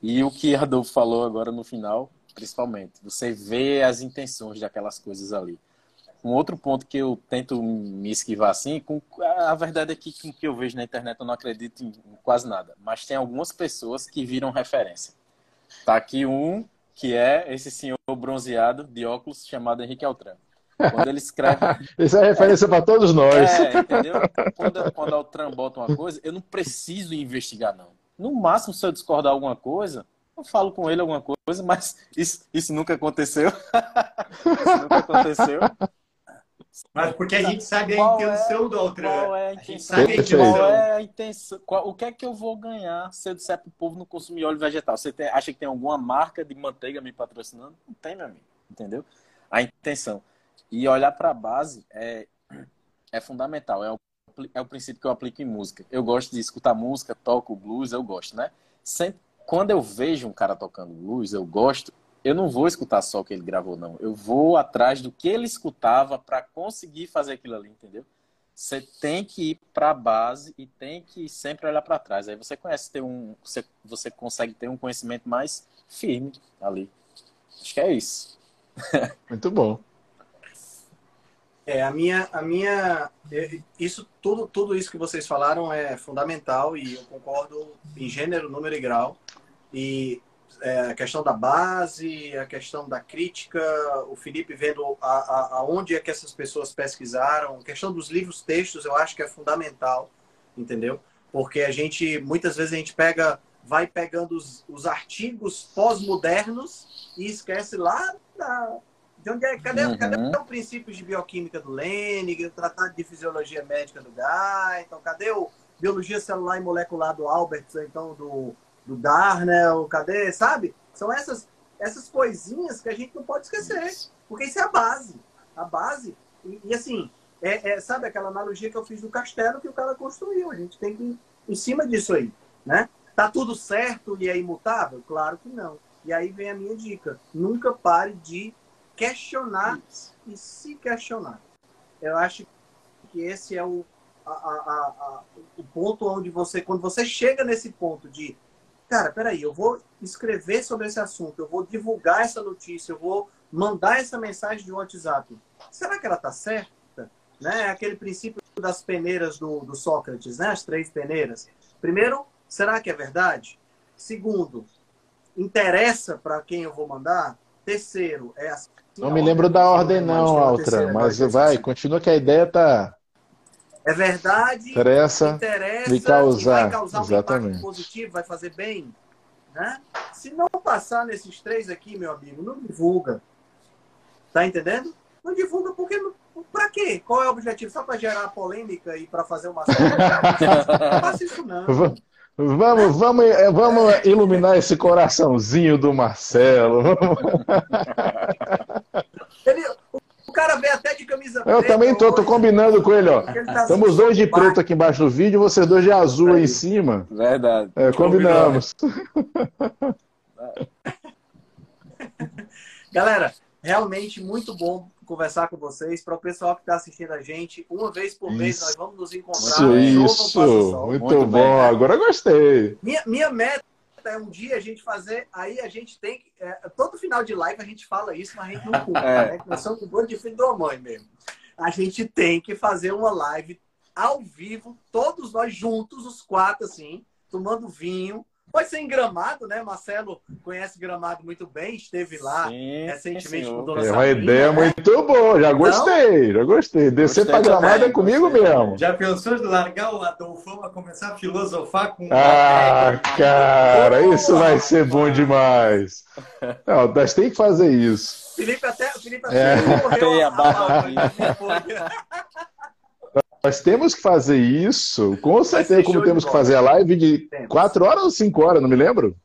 E o que Adolfo falou agora no final, principalmente, você vê as intenções daquelas coisas ali. Um outro ponto que eu tento me esquivar assim, com, a verdade é que com o que eu vejo na internet eu não acredito em quase nada, mas tem algumas pessoas que viram referência. Tá aqui um que é esse senhor bronzeado de óculos chamado Henrique Altran. Quando ele escreve. Isso é referência para todos nós. É, entendeu? Quando, quando Altran bota uma coisa, eu não preciso investigar, não. No máximo, se eu discordar alguma coisa, eu falo com ele alguma coisa, mas isso, isso nunca aconteceu. isso nunca aconteceu. Mas porque a gente sabe a intenção é, do Altran. Qual é a intenção? A gente sabe a Qual é a intenção? Qual, o que é que eu vou ganhar se eu disser para o povo não consumir óleo vegetal? Você tem, acha que tem alguma marca de manteiga me patrocinando? Não tem, meu amigo. Entendeu? A intenção. E olhar para a base é, é fundamental. É o, é o princípio que eu aplico em música. Eu gosto de escutar música, toco blues, eu gosto, né? Sempre, quando eu vejo um cara tocando blues, eu gosto, eu não vou escutar só o que ele gravou, não. Eu vou atrás do que ele escutava para conseguir fazer aquilo ali, entendeu? Você tem que ir para a base e tem que sempre olhar para trás. Aí você conhece ter um, você, você consegue ter um conhecimento mais firme ali. Acho que é isso. Muito bom. É, a minha, a minha, é, isso tudo, tudo isso que vocês falaram é fundamental e eu concordo em gênero, número e grau. E é, a questão da base, a questão da crítica, o Felipe vendo aonde é que essas pessoas pesquisaram, a questão dos livros textos, eu acho que é fundamental, entendeu? Porque a gente, muitas vezes a gente pega, vai pegando os, os artigos pós-modernos e esquece lá da, de onde é, cadê, uhum. cadê o princípio de bioquímica do Lenig, o tratado de fisiologia médica do Guy, então cadê o biologia celular e molecular do Albert, então do, do Darnell, cadê, sabe? São essas, essas coisinhas que a gente não pode esquecer, porque isso é a base, a base. E, e assim, é, é, sabe aquela analogia que eu fiz do castelo que o cara construiu, a gente tem que ir em cima disso aí, né? Tá tudo certo e é imutável? Claro que não. E aí vem a minha dica, nunca pare de questionar e se questionar. Eu acho que esse é o, a, a, a, o ponto onde você, quando você chega nesse ponto de, cara, peraí, eu vou escrever sobre esse assunto, eu vou divulgar essa notícia, eu vou mandar essa mensagem de WhatsApp. Será que ela está certa? Né? Aquele princípio das peneiras do, do Sócrates, né? as três peneiras. Primeiro, será que é verdade? Segundo, interessa para quem eu vou mandar? Terceiro, é assim não me lembro da ordem, não, Altra, mas vai, continua que a ideia tá. É verdade, interessa, interessa me causar, vai causar exatamente. um impacto positivo, vai fazer bem. Né? Se não passar nesses três aqui, meu amigo, não divulga. Tá entendendo? Não divulga porque. Pra quê? Qual é o objetivo? Só para gerar polêmica e para fazer uma. não faça isso, não. Vamos, vamos, é, vamos iluminar esse coraçãozinho do Marcelo. Ele, cara vem até de camisa preta. Eu também tô, tô combinando com ele, ó. Tá Estamos dois de preto aqui embaixo do vídeo, vocês dois de azul aí em cima. Verdade. É, combinamos. Galera, realmente muito bom conversar com vocês. Para o pessoal que está assistindo a gente, uma vez por mês isso. nós vamos nos encontrar. Isso, isso. Muito, muito bom. Agora gostei. Minha, minha meta é um dia a gente fazer. Aí a gente tem que. É, todo final de live a gente fala isso, mas a gente não cumpre. É. Né? Nós somos um bando de filho da mãe mesmo. A gente tem que fazer uma live ao vivo, todos nós juntos, os quatro, assim, tomando vinho Pode ser em Gramado, né? Marcelo conhece Gramado muito bem, esteve lá Sim, recentemente com Dona É uma ideia né? muito boa, já gostei, então, já gostei. Descer para Gramado é comigo gostei. mesmo. Já pensou de largar o Adolfão a começar a filosofar com. Ah, cara, isso vai ser bom demais. Não, nós tem que fazer isso. Felipe até, Felipe até é. morreu. A, a, a, nós temos que fazer isso, com certeza, como temos que fazer a live de temos. quatro horas ou cinco horas, não me lembro?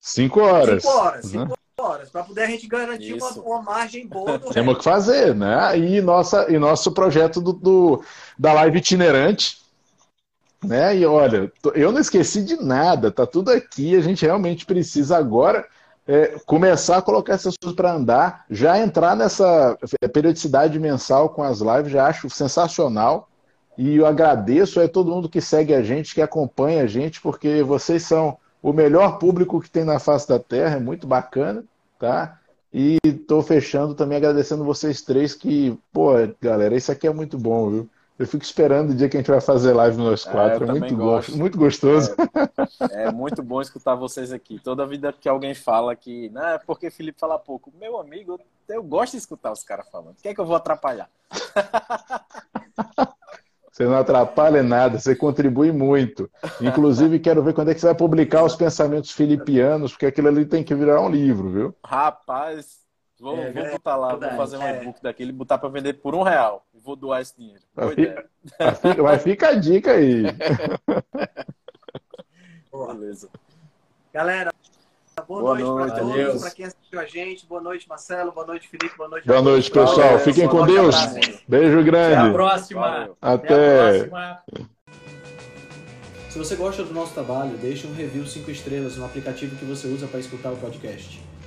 Cinco horas. Cinco horas, uhum. cinco horas, para poder a gente garantir uma, uma, margem boa do Temos que fazer, né? E, nossa, e nosso projeto do, do, da live itinerante, né? E olha, eu não esqueci de nada, tá tudo aqui, a gente realmente precisa agora é, começar a colocar essas coisas para andar, já entrar nessa periodicidade mensal com as lives, já acho sensacional. E eu agradeço a todo mundo que segue a gente, que acompanha a gente, porque vocês são o melhor público que tem na face da Terra, é muito bacana, tá? E estou fechando também agradecendo vocês três que, pô, galera, isso aqui é muito bom, viu? Eu fico esperando o dia que a gente vai fazer live nós é, quatro. É, é muito, gosto. muito gostoso. É, é, muito bom escutar vocês aqui. Toda vida que alguém fala que, não, é porque Felipe fala pouco. Meu amigo, eu, eu gosto de escutar os caras falando. O que é que eu vou atrapalhar? Você não atrapalha nada, você contribui muito. Inclusive, quero ver quando é que você vai publicar os pensamentos filipianos, porque aquilo ali tem que virar um livro, viu? Rapaz, Vou, é, vou botar lá, vou fazer um é. e-book daquele e botar para vender por um real. E vou doar esse dinheiro. Boa fica, Mas fica a dica aí. Beleza. Galera, boa, boa noite, para todos, para quem assistiu a gente. Boa noite, Marcelo. Boa noite, Felipe. Boa noite, Boa noite, pessoal. Valeu, Fiquem com Deus. Beijo grande. Até a próxima. Até. Até a próxima. Se você gosta do nosso trabalho, deixe um review 5 estrelas no aplicativo que você usa para escutar o podcast.